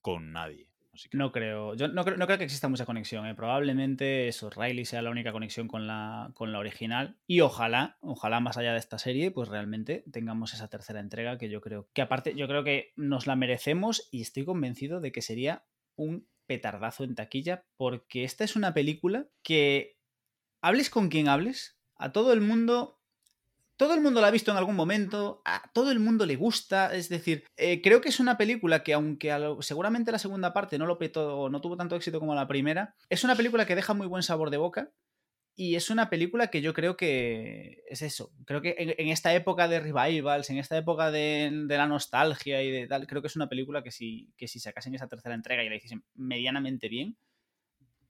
con nadie. Así que No creo, yo no creo, no creo que exista mucha conexión. ¿eh? Probablemente eso, Riley sea la única conexión con la, con la original. Y ojalá, ojalá más allá de esta serie, pues realmente tengamos esa tercera entrega que yo creo que aparte, yo creo que nos la merecemos y estoy convencido de que sería un petardazo en taquilla porque esta es una película que hables con quien hables, a todo el mundo todo el mundo la ha visto en algún momento, a todo el mundo le gusta, es decir, eh, creo que es una película que aunque seguramente la segunda parte no lo petó, no tuvo tanto éxito como la primera, es una película que deja muy buen sabor de boca Y es una película que yo creo que es eso. Creo que en, esta época de revivals, en esta época de, la nostalgia y de tal, creo que es una película que si, que si sacasen esa tercera entrega y la hiciesen medianamente bien,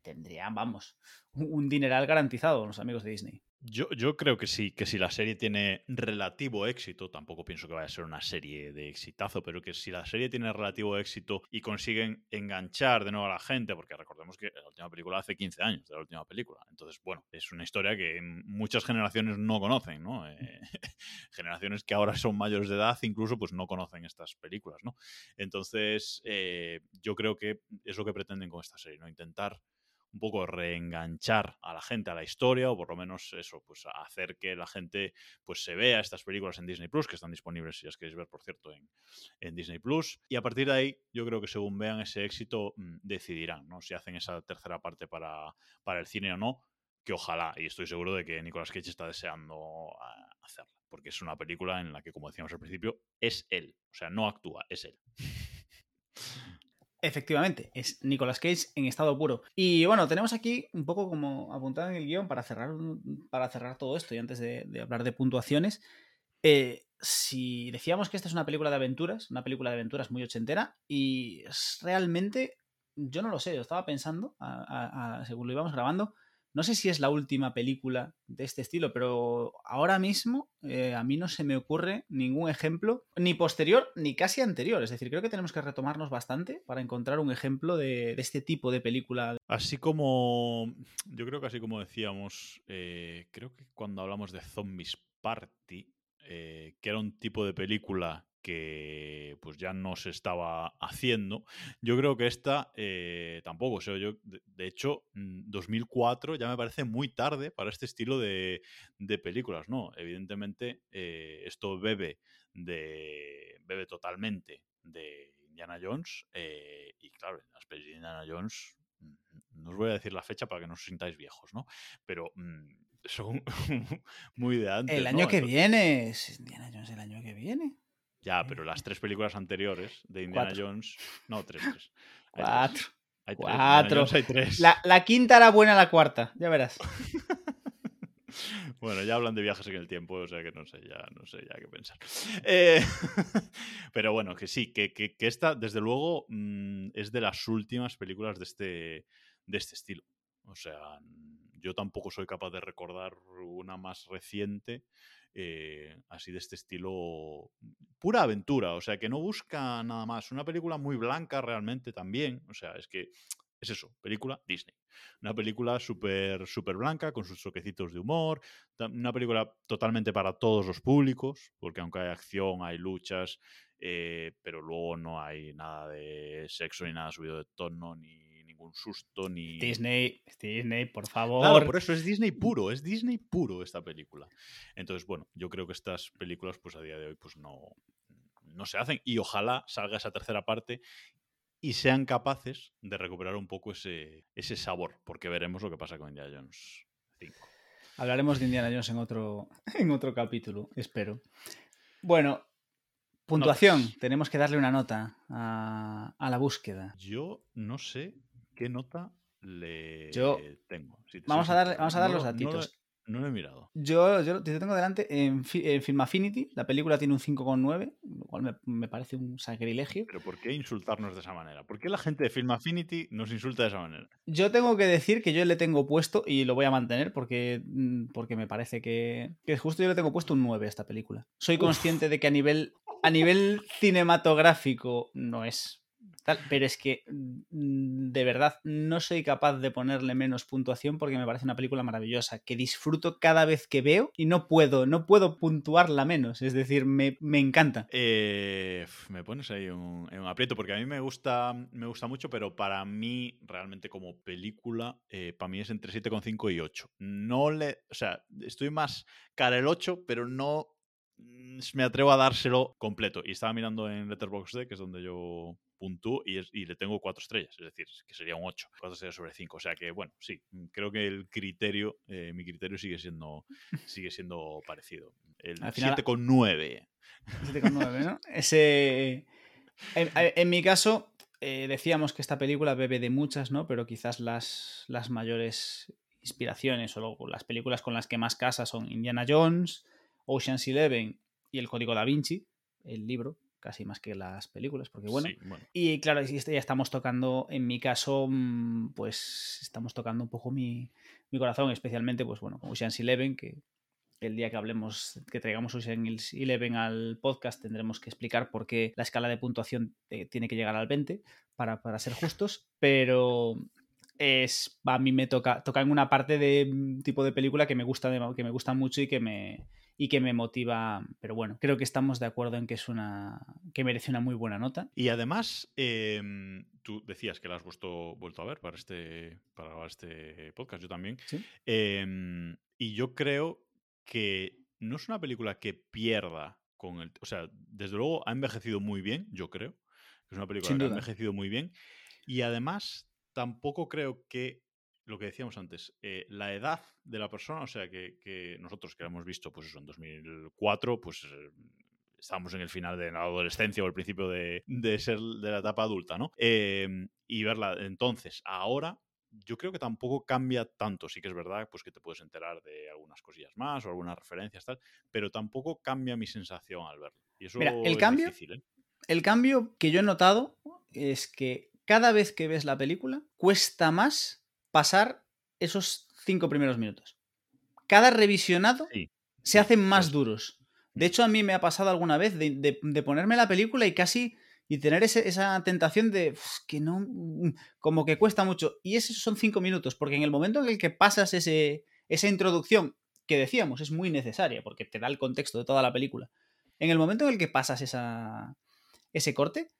tendrían, vamos, un dineral garantizado los amigos de Disney. Yo, yo, creo que sí, que si la serie tiene relativo éxito, tampoco pienso que vaya a ser una serie de exitazo, pero que si la serie tiene relativo éxito y consiguen enganchar de nuevo a la gente, porque recordemos que la última película hace 15 años de la última película, entonces, bueno, es una historia que muchas generaciones no conocen, ¿no? Eh, generaciones que ahora son mayores de edad incluso pues no conocen estas películas, ¿no? Entonces, eh, yo creo que es lo que pretenden con esta serie, ¿no? Intentar un poco reenganchar a la gente a la historia o por lo menos eso, pues hacer que la gente pues se vea estas películas en Disney Plus, que están disponibles si las queréis ver, por cierto, en, en Disney Plus. Y a partir de ahí, yo creo que según vean ese éxito, mm, decidirán, ¿no? Si hacen esa tercera parte para, para el cine o no, que ojalá, y estoy seguro de que Nicolas Cage está deseando ah, hacerla, porque es una película en la que, como decíamos al principio, es él, o sea, no actúa, es él. Efectivamente, es Nicolas Cage en estado puro. Y bueno, tenemos aquí un poco como apuntado en el guion para cerrar, para cerrar todo esto y antes de, hablar de puntuaciones. Eh, si decíamos que esta es una película de aventuras, una película de aventuras muy ochentera, y realmente, yo no lo sé, yo estaba pensando, según lo íbamos grabando, no sé si es la última película de este estilo, pero ahora mismo eh, a mí no se me ocurre ningún ejemplo, ni posterior ni casi anterior. Es decir, creo que tenemos que retomarnos bastante para encontrar un ejemplo de, este tipo de película. Así como, yo creo que así como decíamos, eh, creo que cuando hablamos de Zombies Party, eh, que era un tipo de película que pues ya no se estaba haciendo. Yo creo que esta eh, tampoco, o sea, yo, de, hecho, 2004 mm, ya me parece muy tarde para este estilo de, películas, ¿no? Evidentemente, eh, esto bebe, de, bebe totalmente de Indiana Jones eh, y claro, las películas de Indiana Jones, mm, no os voy a decir la fecha para que no os sintáis viejos, ¿no? Pero... Mm, son muy de antes. El año que viene. Indiana Jones el año que viene. Ya, pero las tres películas anteriores de Indiana Jones. No, tres, tres. Cuatro. Hay Cuatro. Hay tres. La, quinta era buena, la cuarta, ya verás. bueno, ya hablan de viajes en el tiempo, o sea que no sé ya, no sé ya qué pensar. Eh, pero bueno, que sí, que, que, esta, desde luego, mm, es de las últimas películas de este, de este estilo. O sea, yo tampoco soy capaz de recordar una más reciente eh, así de este estilo, pura aventura, o sea, que no busca nada más. Una película muy blanca realmente también, o sea, es que es eso, película Disney. Una película súper super blanca, con sus toquecitos de humor, una película totalmente para todos los públicos, porque aunque hay acción, hay luchas, eh, pero luego no hay nada de sexo ni nada subido de tono, ni ningún susto ni. Disney, Disney, por favor. Claro, por eso es Disney puro, es Disney puro esta película. Entonces, bueno, yo creo que estas películas, pues a día de hoy, pues no, no se hacen. Y ojalá salga esa tercera parte y sean capaces de recuperar un poco ese, ese sabor, porque veremos lo que pasa con Indiana Jones 5. Hablaremos de Indiana Jones en otro, en otro capítulo, espero. Bueno, puntuación. Tenemos que darle una nota a, a, la búsqueda. Yo no sé qué nota le tengo. vamos, a darle, vamos a dar los datitos. No, lo he mirado. Yo, yo te tengo delante en, Film Affinity. La película tiene un 5,9, lo cual me, parece un sacrilegio. Pero ¿por qué insultarnos de esa manera? ¿Por qué la gente de Film Affinity nos insulta de esa manera? Yo tengo que decir que yo le tengo puesto, y lo voy a mantener porque, mm, porque me parece que, que justo yo le tengo puesto un 9 a esta película. Soy consciente de que a nivel, a nivel cinematográfico no es pero es que mm, de verdad no soy capaz de ponerle menos puntuación porque me parece una película maravillosa, que disfruto cada vez que veo y no puedo, no puedo puntuarla menos, es decir, me, encanta. Eh, me pones ahí un, un aprieto porque a mí me gusta, me gusta mucho, pero para mí realmente como película, eh, para mí es entre 7,5 y 8. No le, o sea, estoy más cara el 8, pero no mm, me atrevo a dárselo completo. Y estaba mirando en Letterboxd, que es donde yo puntúo y, y, le tengo cuatro estrellas, es decir, que sería un 8, cuatro estrellas sobre 5. O sea que, bueno, sí, mm, creo que el criterio, eh, mi criterio sigue siendo, sigue siendo parecido. El 7,9. 7,9, ¿no? Ese. En, mi caso, eh, decíamos que esta película bebe de muchas, ¿no? Pero quizás las, las mayores inspiraciones o las películas con las que más casa son Indiana Jones, Ocean's Eleven y El Código da Vinci, el libro, casi más que las películas, porque bueno. Y claro, este ya estamos tocando, en mi caso, mm, pues estamos tocando un poco mi, mi corazón, especialmente, pues bueno, Ocean's Eleven, que el día que hablemos, que traigamos Ocean's Eleven al podcast, tendremos que explicar por qué la escala de puntuación eh, tiene que llegar al 20 para, para ser justos, pero es a mí me toca toca en una parte de mm, tipo de película que me gusta que me gusta mucho y que me y que me motiva pero bueno creo que estamos de acuerdo en que es una que merece una muy buena nota. Y además em, tú decías que la has vuelto, vuelto a ver para este para este podcast yo también. Em, y yo creo que no es una película que pierda con el o sea desde luego ha envejecido muy bien yo creo. Es una película que ha envejecido muy bien. Y además tampoco creo que lo que decíamos antes, eh, la edad de la persona, o sea, que, nosotros que la hemos visto, pues eso, en 2004, pues eh, estábamos en el final de la adolescencia o el principio de, ser de la etapa adulta, ¿no? Em, y verla entonces, ahora, yo creo que tampoco cambia tanto. Sí que es verdad, pues que te puedes enterar de algunas cosillas más o algunas referencias, tal, pero tampoco cambia mi sensación al verlo. Y eso el cambio, ¿eh? El cambio que yo he notado es que cada vez que ves la película, cuesta más pasar esos cinco primeros minutos. Cada revisionado se hacen más duros. De hecho, a mí me ha pasado alguna vez de, ponerme la película y casi y tener esa tentación de que no, mm, como que cuesta mucho. Y esos son cinco minutos, porque en el momento en el que pasas ese, esa introducción, que decíamos es muy necesaria, porque te da el contexto de toda la película, en el momento en el que pasas esa, ese corte,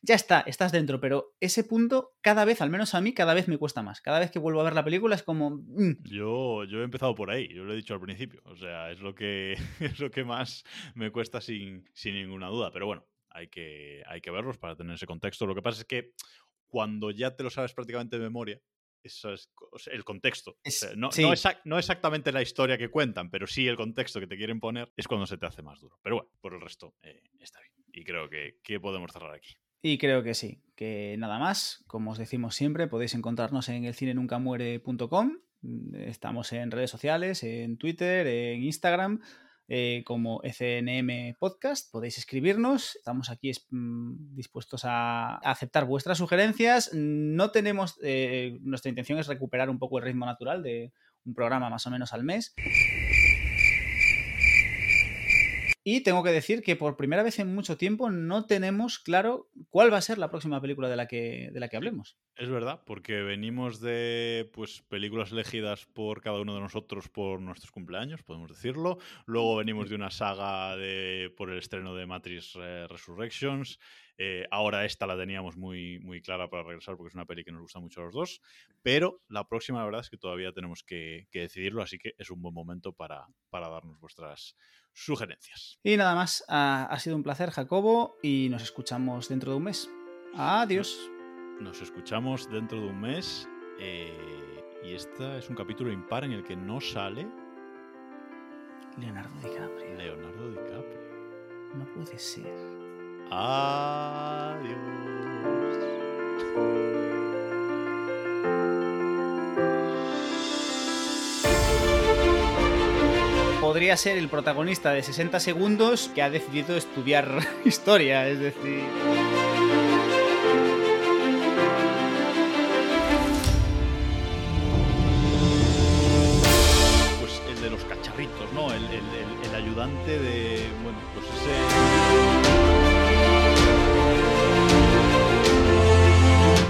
ya está, estás dentro, pero ese punto cada vez, al menos a mí, cada vez me cuesta más. Cada vez que vuelvo a ver la película es como... Mm. Yo, yo he empezado por ahí, yo lo he dicho al principio. O sea, es lo que, es lo que más me cuesta sin, sin ninguna duda. Pero bueno, hay que, hay que verlos para tener ese contexto. Lo que pasa es que cuando ya te lo sabes prácticamente de memoria, eso es el contexto. no, no, exactamente la historia que cuentan, pero sí el contexto que te quieren poner es cuando se te hace más duro. Pero bueno, por el resto eh, está bien. Y creo que, que podemos cerrar aquí. Y creo que sí, que nada más, como os decimos siempre, podéis encontrarnos en elcinenuncamuere.com. Estamos en redes sociales, en Twitter, en Instagram, eh, como FNM Podcast. Podéis escribirnos. Estamos aquí mm, dispuestos a aceptar vuestras sugerencias. No tenemos. Eh, nuestra intención es recuperar un poco el ritmo natural de un programa más o menos al mes. Y tengo que decir que por primera vez en mucho tiempo no tenemos claro cuál va a ser la próxima película de la que, de la que hablemos. Es verdad, porque venimos de pues, películas elegidas por cada uno de nosotros por nuestros cumpleaños, podemos decirlo. Luego venimos de una saga de, por el estreno de Matrix eh, Resurrections. Eh, ahora esta la teníamos muy, muy clara para regresar porque es una peli que nos gusta mucho a los dos. Pero la próxima, la verdad es que todavía tenemos que, decidirlo, así que es un buen momento para, para darnos vuestras sugerencias. Y nada más, ha, sido un placer, Jacobo, y nos escuchamos dentro de un mes. Adiós. Nos escuchamos dentro de un mes. Eh, y este es un capítulo impar en el que no sale. Leonardo DiCaprio. Leonardo DiCaprio. No puede ser. Adiós. Podría ser el protagonista de 60 segundos que ha decidido estudiar historia, es decir... Pues el de los cacharritos, ¿no? El, ayudante de... Bueno, pues ese...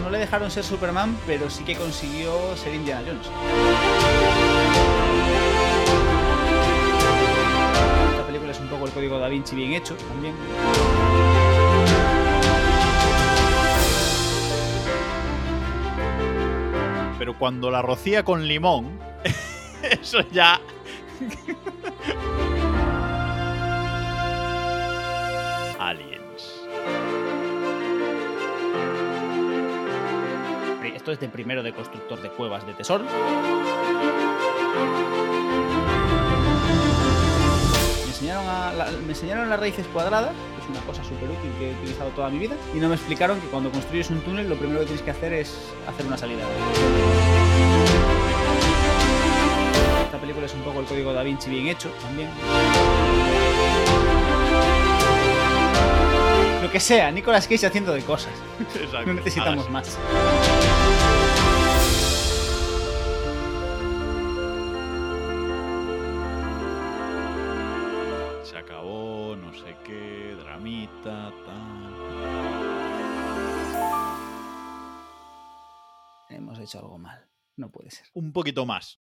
No le dejaron ser Superman, pero sí que consiguió ser Indiana Jones. Es un poco el código da Vinci bien hecho también. Pero cuando la rocía con limón, eso ya... Aliens. Esto es de primero de constructor de cuevas de tesoro. Me enseñaron las raíces cuadradas, que es una cosa súper útil que he utilizado toda mi vida, y no me explicaron que cuando construyes un túnel lo primero que tienes que hacer es hacer una salida. Vinci bien hecho también. Lo que sea, Nicolas Cage haciendo de cosas. Exacto. No necesitamos más. Hecho algo mal. No puede ser. Un poquito más.